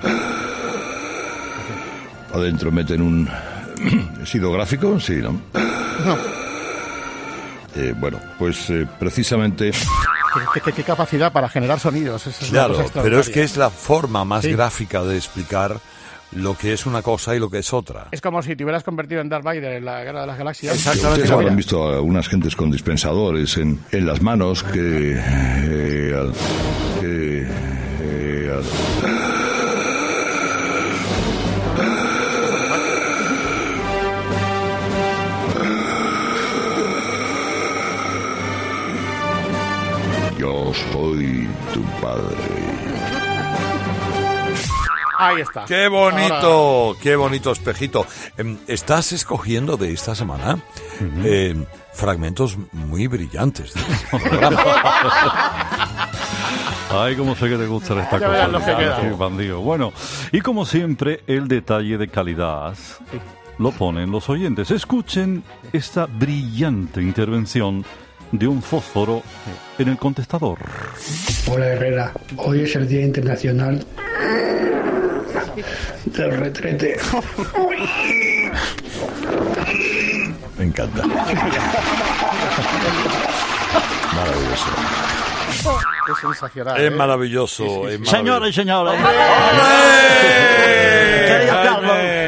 S4: adentro meten un [coughs] sidográfico, sí, ¿no? Eh, bueno, pues eh, precisamente
S3: ¿Qué, qué- qué capacidad para generar sonidos. Es
S14: Claro, pero es que es la forma más
S3: Sí.
S14: gráfica de explicar lo que es una cosa y lo que es otra.
S3: Es como si te hubieras convertido en Darth Vader en la Guerra de las Galaxias.
S4: Ustedes habrán visto a unas gentes con dispensadores en, en las manos que... eh, al- que, eh, al- padre.
S3: Ahí está.
S14: Qué bonito, qué bonito espejito. Em, Estás escogiendo de esta semana em, fragmentos muy brillantes. de este [laughs] programa.
S12: Ay, cómo sé que te gusta esta
S3: Ya verás lo que
S12: cosa.
S3: queda.
S12: sí, bandido. Bueno, y como siempre, el detalle de calidad lo ponen los oyentes. Escuchen esta brillante intervención de un fósforo en el contestador.
S15: Hola Herrera, hoy es el Día Internacional del Retrete.
S4: Me encanta. Maravilloso.
S3: Es sensacional.
S14: Es
S3: ¿eh?
S14: maravilloso. es maravilloso.
S11: Señores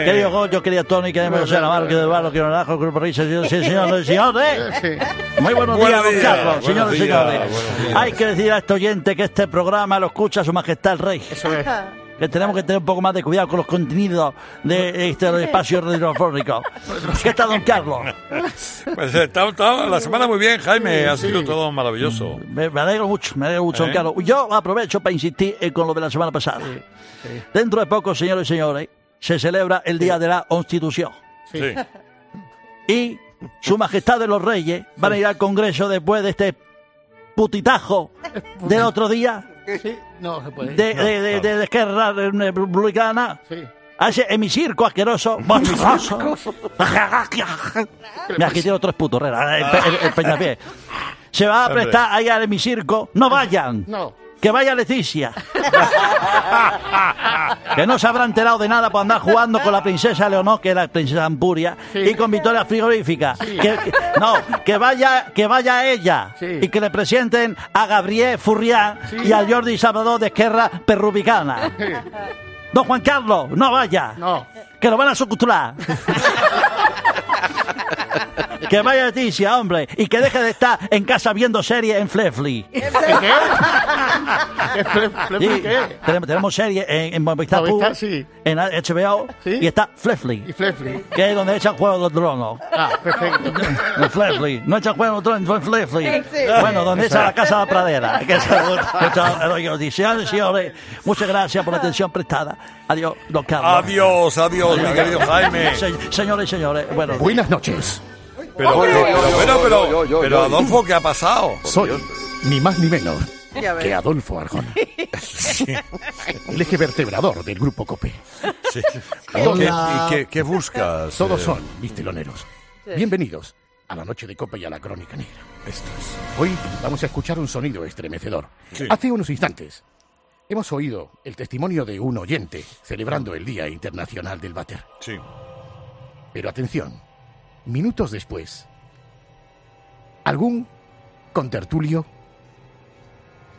S11: y señores. Querido Carlos, querido Goyo, querido Tony, querido José Navarro, querido Eduardo, querido Naranjo, querido Risa, señores y señores. Muy buenos días, don Carlos, señores y señores. Hay que decir a este oyente que este programa lo escucha su majestad el rey. Que tenemos que tener un poco más de cuidado con los contenidos de este espacio radiofónico. [laughs] ¿Qué tal, don Carlos?
S14: Pues está, está la semana muy bien, Jaime. Ha sido todo maravilloso.
S11: Me, me alegro mucho, me alegro mucho, don
S14: ¿Eh?
S11: Carlos. Yo aprovecho para insistir en con lo de la semana pasada. Dentro de poco, señores y señores, se celebra el Día de la Constitución.
S14: Sí. [laughs]
S11: Y su majestad de los reyes van a ir al Congreso después de este putitajo [laughs] del otro día
S3: Sí, no se puede.
S11: de,
S3: No,
S11: de, de,
S3: no.
S11: de- Esquerra Republicana.
S3: Sí.
S11: A ese hemiscirco asqueroso, monstruoso. Mira, aquí tiene otro puto, Herrera, el. [laughs] Se va a prestar ahí al hemiscirco. No vayan.
S3: No.
S11: Que vaya Leticia. que no se habrá enterado de nada por andar jugando con la princesa Leonor, que es la princesa Ampuria, y con Victoria Frigorífica. Que, que- no, que vaya, que vaya ella y que le presenten a Gabriel Furrián y a Jordi Salvador de Esquerra Perrubicana. Don Juan Carlos, no vaya. Que lo van a sucutular. [laughs] que vaya Leticia, hombre, y que deje de estar en casa viendo series en Flefly.
S3: ¿Qué? ¿Qué?
S11: Sí, Tenemos, tenemos series en, en Movistar,
S3: sí.
S11: en HBO, y está Flefly,
S3: Y Flefly.
S11: que es donde echan juego de los dronos.
S3: Ah, perfecto. [laughs]
S11: En Flefly, no echan juego de los dronos, en Flefly.
S3: Sí.
S11: Bueno, donde está la casa de la pradera. Que es muchas, señores y señores, muchas gracias por la atención prestada. Adiós, don Carlos.
S14: Adiós, adiós, mi querido Jaime.
S11: Se- señores y señores, bueno.
S3: Buenas noches.
S14: Pero, pero, pero, bueno, pero, pero Adolfo, ¿qué ha pasado?
S3: Soy ni más ni menos que Adolfo Arjona. [laughs] El eje vertebrador del grupo COPE.
S14: Sí. ¿Y qué, y qué- qué buscas?
S3: Todos
S14: eh?
S3: son visteloneros.
S14: Sí.
S3: Bienvenidos a la noche de COPE y a la crónica negra.
S14: Esto es.
S3: Hoy vamos a escuchar un sonido estremecedor.
S14: Sí.
S3: Hace unos instantes hemos oído el testimonio de un oyente celebrando el Día Internacional del Váter.
S14: Sí.
S3: Pero atención, minutos después, algún contertulio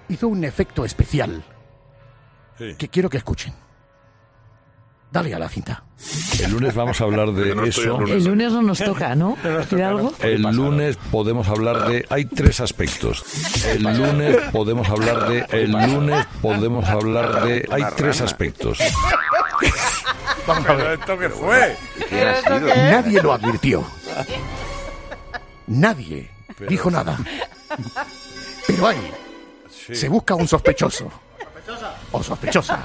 S3: hizo un efecto especial que quiero que escuchen. Dale a la cinta.
S4: El lunes vamos a hablar de [laughs] eso.
S2: El lunes no nos toca, ¿no? ¿Decir algo?
S4: El lunes podemos hablar de. Hay tres aspectos. El lunes podemos hablar de. El lunes podemos hablar de. Hay tres aspectos. [laughs]
S3: Vamos a ver.
S14: ¿Esto qué fue?
S3: Nadie lo advirtió. Nadie dijo nada. Pero ahí se busca un sospechoso. O sospechosa.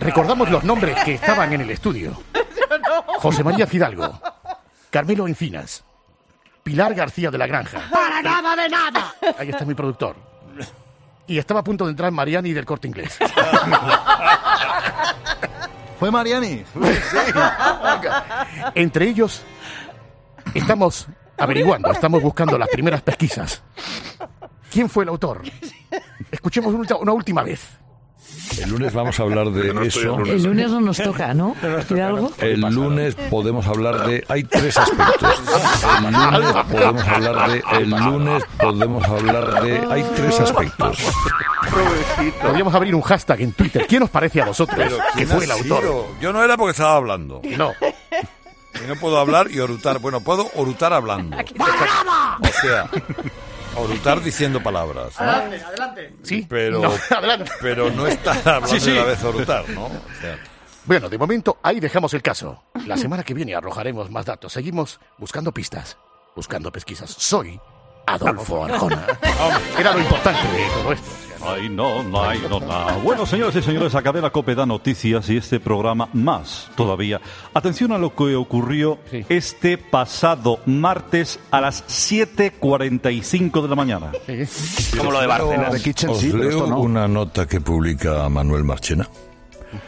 S3: Recordamos los nombres que estaban en el estudio. José María Fidalgo, Carmelo Encinas, Pilar García de la Granja.
S16: Para nada de nada.
S3: Ahí está mi productor. Y estaba a punto de entrar Mariani del Corte Inglés. [laughs]
S10: ¿Fue Mariani? [laughs]
S3: Entre ellos, estamos averiguando, estamos buscando las primeras pesquisas. ¿Quién fue el autor? Escuchemos una última vez.
S4: El lunes vamos a hablar de eso.
S2: El lunes no nos toca, ¿no? ¿Decir algo?
S4: El lunes podemos hablar de. Hay tres aspectos. El lunes podemos hablar de. El lunes podemos hablar de. Hay tres aspectos.
S3: Podríamos abrir un hashtag en Twitter. ¿Quién os parece a vosotros que
S14: ¿quién
S3: fue el autor?
S14: Yo no era porque estaba hablando.
S3: No.
S14: Y no puedo hablar y orutar. Bueno, puedo orutar hablando. [laughs] O sea, orutar diciendo palabras. ¿no?
S3: Adelante, adelante. Sí,
S14: Pero,
S3: no, [laughs] adelante.
S14: pero no estar hablando
S3: Sí, sí.
S14: de la vez orutar, ¿no? O sea,
S3: Bueno, de momento ahí dejamos el caso. La semana que viene arrojaremos más datos. Seguimos buscando pistas, buscando pesquisas. Soy Adolfo Arjona. [laughs] Era lo importante de todo esto.
S12: Ay, no, no, ay, no, no. Bueno, señoras y señores, a Cadena Cope da noticias y este programa más todavía. Atención a lo que ocurrió este pasado martes a las 7.45 de la mañana.
S14: Como lo de Barcelona.
S12: De Kitchen
S4: Os
S12: sí,
S4: leo
S12: esto no.
S4: una nota que publica Manuel Marchena.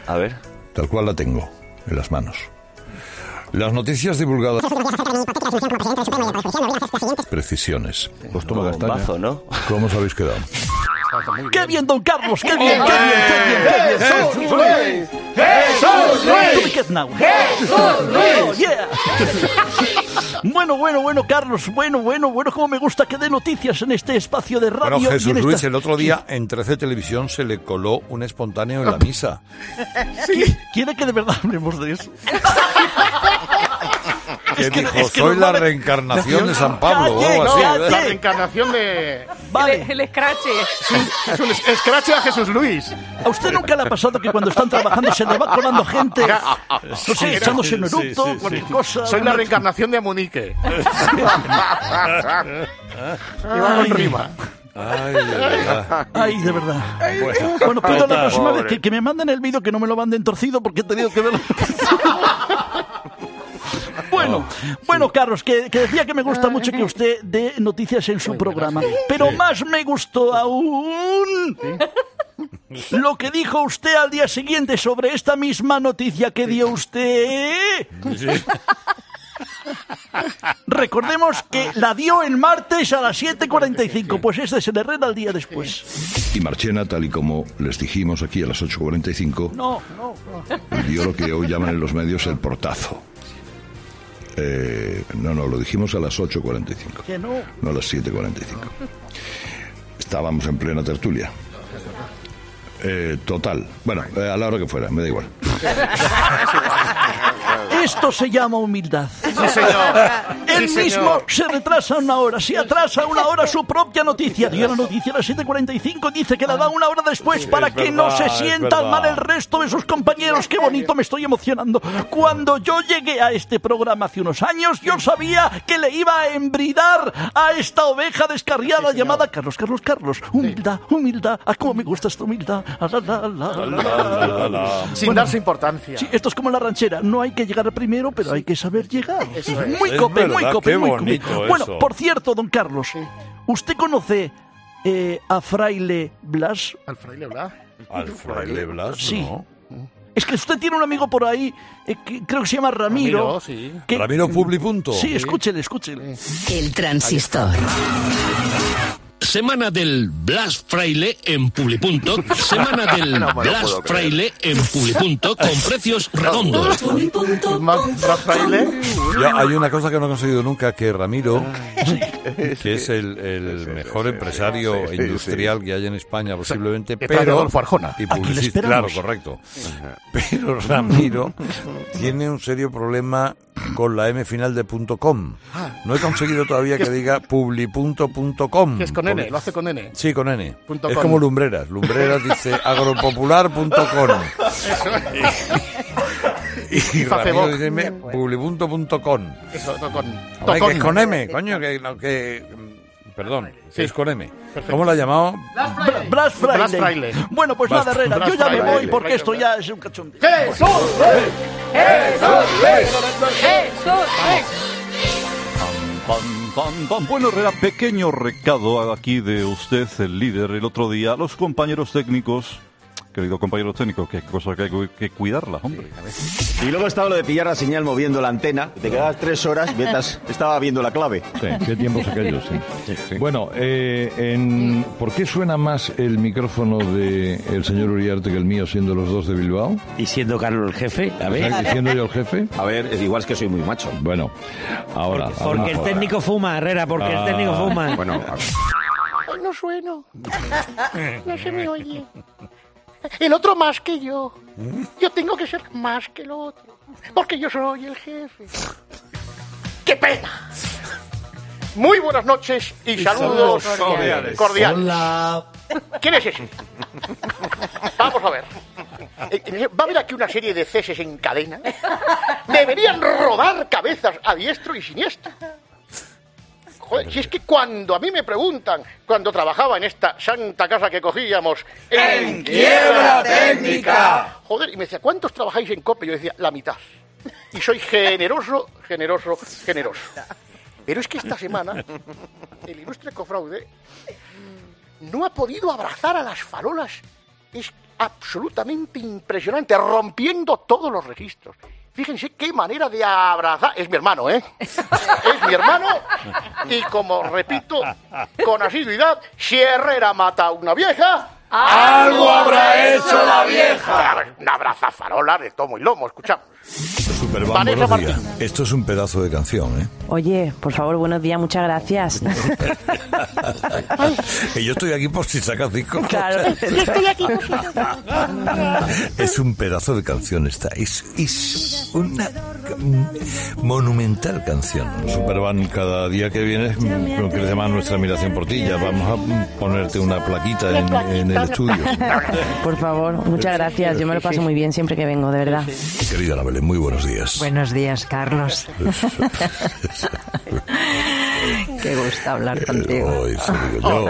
S17: A ver.
S4: Tal cual la tengo en las manos. Las noticias divulgadas. Precisiones.
S17: Pues toma castaña. Bombazo, ¿no?
S4: ¿Cómo os habéis quedado? [laughs]
S11: ¡Qué bien, don Carlos! ¡Qué bien, qué bien, qué bien!
S16: ¡Jesús Luis! ¡Jesús Luis!
S11: Kept now.
S16: ¡Jesús
S11: Oh,
S16: Luis!
S11: yeah. [laughs] Bueno, bueno, bueno, Carlos, bueno, bueno, bueno, como me gusta que dé noticias en este espacio de radio.
S14: Bueno,
S11: y en
S14: Jesús
S11: esta-
S14: Luis, el otro día en 13 Televisión se le coló un espontáneo en la misa. [laughs]
S11: ¿Qui- ¿Quiere que de verdad hablemos de eso? [laughs]
S14: Que
S11: que-
S14: dijo,
S11: es que
S14: soy la reencarnación de San Pablo o algo
S3: No,
S14: así.
S3: la reencarnación de...
S11: Vale.
S2: El, el escrache.
S3: Es un es- escrache a Jesús Luis.
S11: ¿A usted nunca le ha pasado que cuando están trabajando se le va colando gente? No sé, echándose en eructo, cualquier cosa.
S3: Soy la reencarnación de Amunique. [laughs] y va con rima.
S14: Ay, de verdad.
S11: Ay, de verdad.
S14: Bueno,
S11: Bueno, pido la próxima vez que, que me manden el vídeo que no me lo manden torcido porque he tenido que verlo. [laughs] Bueno, bueno, Carlos, que, que decía que me gusta mucho que usted dé noticias en su programa, pero más me gustó aún lo que dijo usted al día siguiente sobre esta misma noticia que dio usted. [laughs] Recordemos que la dio el martes a las 7.45, pues este se le reda el día después.
S4: Y Marchena, tal y como les dijimos aquí a las 8.45,
S11: No, no, no.
S4: dio lo que hoy llaman en los medios el portazo. Eh, no, no, lo dijimos a las 8.45,
S11: Que no.
S4: no a las 7.45. Estábamos en plena tertulia. Eh, total. Bueno, eh, a la hora que fuera, me da igual. [laughs]
S11: Esto se llama humildad.
S3: Sí, señor.
S11: Él
S3: Sí,
S11: mismo
S3: señor.
S11: se retrasa una hora, se atrasa una hora su propia noticia. Dio la noticia a las 7.45, dice que la da una hora después para
S14: es
S11: que no
S14: verdad,
S11: se
S14: es
S11: sientan mal el resto de sus compañeros. Qué bonito, me estoy emocionando. Cuando yo llegué a este programa hace unos años, yo sabía que le iba a embridar a esta oveja descarriada llamada Carlos, Carlos, Carlos. Humildad, humildad. Ah, cómo me gusta esta humildad. Ah, la, la, la, la, la.
S3: Sin
S11: Bueno,
S3: darse importancia.
S11: Sí, esto es como la ranchera. No hay que llegar primero, pero hay que saber llegar.
S3: Eso es.
S11: Muy cope, muy cope, muy cope. Bueno,
S14: eso.
S11: por cierto, don Carlos, ¿usted conoce eh, a Fraile Blas?
S3: ¿Al fraile Blas?
S14: Al fraile Blas,
S11: Sí.
S14: ¿no?
S11: Es que usted tiene un amigo por ahí, eh, que creo que se llama Ramiro.
S3: Ramiro, sí.
S11: que-
S14: Ramiro Publi Punto.
S11: Sí, escúchele, escúchele.
S2: El transistor.
S1: Semana del Blas Fraile en Publipunto. Semana [laughs] del
S14: No
S1: Blas. Fraile en Publipunto con [laughs] precios redondos. [laughs]
S14: Ya, hay una cosa que no he conseguido nunca, que Ramiro, que es el, el mejor empresario industrial que hay en España posiblemente, pero...
S18: Arjona.
S14: Y publicista, claro, correcto. Pero Ramiro tiene un serio problema con la M final de punto .com. No he conseguido todavía que diga publipunto.com.
S18: Que es con N, lo hace con N.
S14: Sí, con N.
S18: Punto
S14: es
S18: com.
S14: como Lumbreras. Lumbreras dice [laughs] agropopular.com. [laughs] Y Ramiro
S18: Facebook.
S14: dice me- publipunto.com.
S18: Eso, to- con,
S14: Hombre, que es con M, coño, que, no, que perdón, que
S18: Sí.
S14: es con M.
S18: Perfecto.
S14: ¿Cómo la ha llamado?
S11: Bla- Blas Friday.
S18: Blas Fraile.
S11: Bueno, pues
S14: Blas-
S11: nada, Herrera,
S14: Blas
S11: yo ya me
S14: Fraile.
S11: voy porque esto ya es un cachondeo.
S3: ¡Jesús!
S12: Pam, pam. Bueno, pequeño recado aquí de usted, el líder, el otro día. Los compañeros técnicos, querido compañeros técnicos, que cosa que hay que- que cuidarla, hombre.
S19: Y luego estaba lo de pillar la señal moviendo la antena. Te quedabas tres horas mientras [laughs] estaba viendo la clave.
S4: Sí, qué tiempos aquellos, sí. Bueno, eh, en, ¿por qué suena más el micrófono del señor Uriarte que el mío, siendo los dos de Bilbao?
S19: Y siendo Carlos el jefe, a ver.
S4: O sea, ¿y siendo yo el jefe?
S19: A ver, igual es que soy muy macho.
S4: Bueno, ahora...
S19: Porque-
S4: ahora-
S19: porque el técnico
S17: fuma, Herrera, porque el técnico
S4: Ah,
S17: fuma.
S19: Bueno,
S3: Hoy no sueno. [laughs] No se me oye. El otro más que yo. Yo tengo que ser más que el otro. Porque yo soy el jefe. ¡Qué pena! Muy buenas noches y,
S18: Y
S3: saludos
S18: saludos cordiales.
S3: cordiales.
S18: Hola.
S3: ¿Quién es ese? Vamos a ver. Eh, eh, Va a haber aquí una serie de ceses en cadena. Deberían rodar cabezas a diestro y siniestro. Joder, si es que cuando a mí me preguntan, cuando trabajaba en esta santa casa que cogíamos ¡En quiebra técnica! Joder, y me decía, ¿cuántos trabajáis en COPE? Yo decía, la mitad. Y soy generoso, generoso, generoso. Pero es que esta semana el ilustre cofraude no ha podido abrazar a las farolas. Es absolutamente impresionante, rompiendo todos los registros. Fíjense qué manera de abrazar. Es mi hermano, ¿eh? [laughs] Es mi hermano. Y como repito, con asiduidad, si Herrera mata a una vieja,
S14: ¡Algo habrá hecho la vieja!
S3: Una abraza farola de tomo y lomo, escuchamos.
S14: Superman,
S3: Vanessa
S14: buenos días. Esto es un pedazo de canción, ¿eh?
S2: Oye, por favor, buenos días, muchas gracias. [laughs]
S14: Que yo estoy aquí por si sacas disco.
S2: Claro. [laughs]
S3: Yo estoy aquí.
S14: Es un pedazo de canción esta. Es, es una monumental canción. Superman, cada día que vienes crece más nuestra admiración por ti. Ya vamos a ponerte una plaquita en, en el estudio.
S2: Por favor, muchas gracias. Yo me lo paso muy bien siempre que vengo, de verdad.
S14: Querida Belén, muy buenos días.
S2: Buenos días, Carlos. [laughs] Qué gusto hablar contigo.
S14: Hoy yo,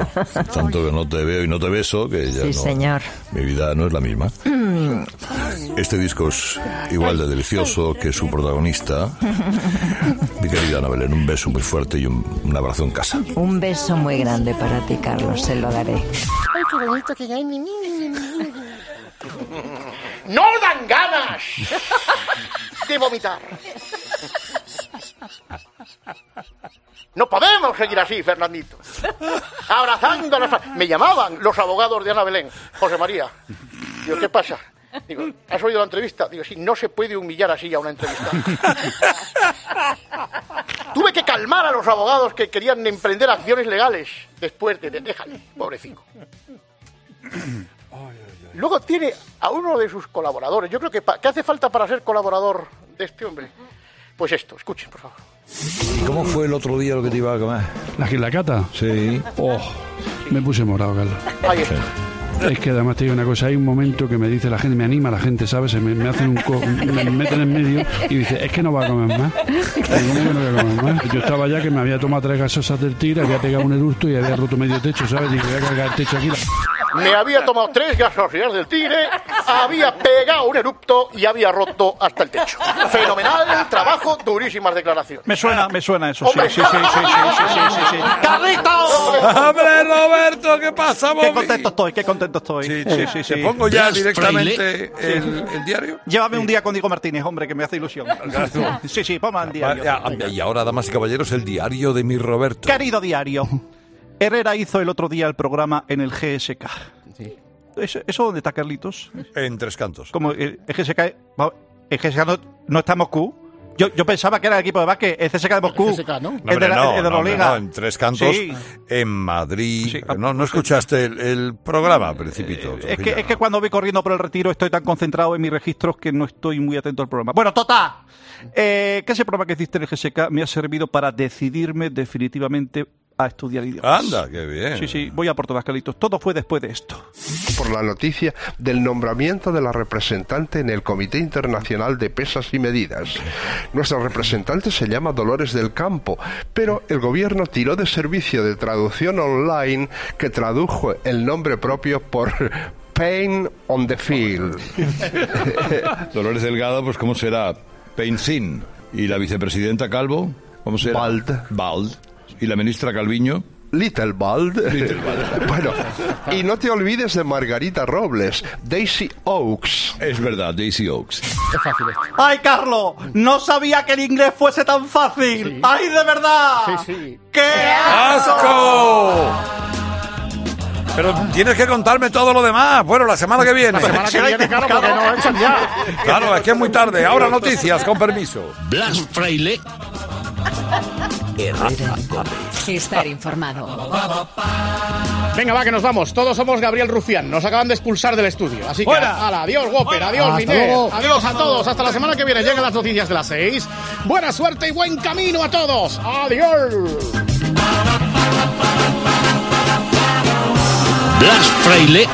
S14: tanto que no te veo y no te beso, que ya
S2: Sí,
S14: no,
S2: señor.
S14: mi vida no es la misma. Este disco es igual de delicioso que su protagonista. Mi querida Ana Belén, un beso muy fuerte y un, un abrazo en casa.
S2: Un beso muy grande para ti, Carlos, se lo daré.
S3: Ay, qué bonito que hay. ¡No dan ganas de vomitar! No podemos seguir así, Fernandito. Abrazando a las... Me llamaban los abogados de Ana Belén, José María. Digo, ¿qué pasa? Digo, ¿has oído la entrevista? Digo, sí, no se puede humillar así a una entrevista. Tuve que calmar a los abogados que querían emprender acciones legales después de... Déjale, pobrecito. Luego tiene a uno de sus colaboradores. Yo creo que... pa- ¿Qué hace falta para ser colaborador de este hombre? Pues esto, escuchen, por favor.
S4: ¿Y cómo fue el otro día lo que te iba a comer?
S20: ¿La, la cata?
S4: Sí.
S20: Oh, me puse morado, Carlos.
S3: Ahí está.
S20: Es que además te digo una cosa, hay un momento que me dice la gente, me anima la gente, ¿sabes? Me, me hacen un co- me meten en medio y dice, es que no va a comer más. Digo, ¿Cómo que no voy a comer más? Yo estaba ya que me había tomado tres gasosas del tigre, había pegado un eructo y había roto medio techo, ¿sabes? Digo, voy a cargar el techo aquí.
S3: Me había tomado tres gasosidades del tigre, había pegado un erupto y había roto hasta el techo. Fenomenal trabajo, durísimas declaraciones.
S10: Me suena, me suena eso. Sí, sí, sí, sí, sí, sí, sí, sí.
S3: ¡Carlitos!
S14: ¡Hombre, Roberto! ¿Qué pasa,
S10: Qué contento estoy, qué contento estoy.
S14: Sí,
S10: Sí,
S14: sí,
S10: sí, sí.
S14: ¿Te pongo ya directamente el, el diario?
S10: Llévame un día con Diego Martínez, hombre, que me hace ilusión. Sí, sí, ponme en diario.
S14: Ya, Y ahora, damas y caballeros, el diario de mi Roberto.
S10: Querido diario, Herrera hizo el otro día el programa en el GSK. ¿Eso, ¿Eso dónde está, Carlitos?
S14: En Tres Cantos.
S10: Como el, el GSK... El no, no está en Moscú. Yo, yo pensaba que era el equipo de básquet, el CSK de Moscú.
S3: CSKA, ¿no?
S14: No,
S10: El de la,
S14: no,
S10: el de
S14: no, en Tres Cantos,
S10: Sí.
S14: en Madrid. no, no escuchaste el, el programa, Principito.
S10: Es que, es que cuando voy corriendo por el retiro estoy tan concentrado en mis registros que no estoy muy atento al programa. Bueno, total. Eh, que ese programa que hiciste en el GSK me ha servido para decidirme definitivamente a estudiar idiomas.
S14: Anda, qué bien.
S10: Sí, sí, voy a por todas, Carlitos. Todo fue después de esto.
S21: Por la noticia del nombramiento de la representante en el Comité Internacional de Pesas y Medidas. Nuestra representante se llama Dolores del Campo, pero el gobierno tiró de servicio de traducción online que tradujo el nombre propio por Pain on the Field. [laughs]
S14: Dolores Delgado, pues ¿cómo será? Peinsin. ¿Y la vicepresidenta Calvo? ¿Cómo será?
S21: Bald.
S14: Bald. ¿Y la ministra Calviño?
S21: Little Bald. [laughs] bueno, y no te olvides de Margarita Robles, Daisy Oaks.
S14: Es verdad, Daisy Oaks.
S3: Qué fácil esto.
S10: ¡Ay, Carlos! No sabía que el inglés fuese tan fácil. ¡Ay, de verdad!
S3: Sí, sí.
S10: ¡Qué
S14: ¡Asco! Pero tienes que contarme todo lo demás. Bueno, la semana que viene.
S3: La semana que [laughs] viene, claro, porque nos echan ya.
S14: Claro, es que es muy tarde. Ahora noticias, con permiso.
S1: Blas Fraile
S22: Estar informado.
S3: Venga, va, que nos vamos. Todos somos Gabriel Rufián. Nos acaban de expulsar del estudio. Así que,
S5: ¡Fuera!
S3: ala, adiós, Whopper, adiós,
S5: luego.
S3: Adiós a todos. Hasta la semana que viene. Llegan las noticias de las seis. Buena suerte y buen camino a todos. Adiós.
S1: Blas Fraile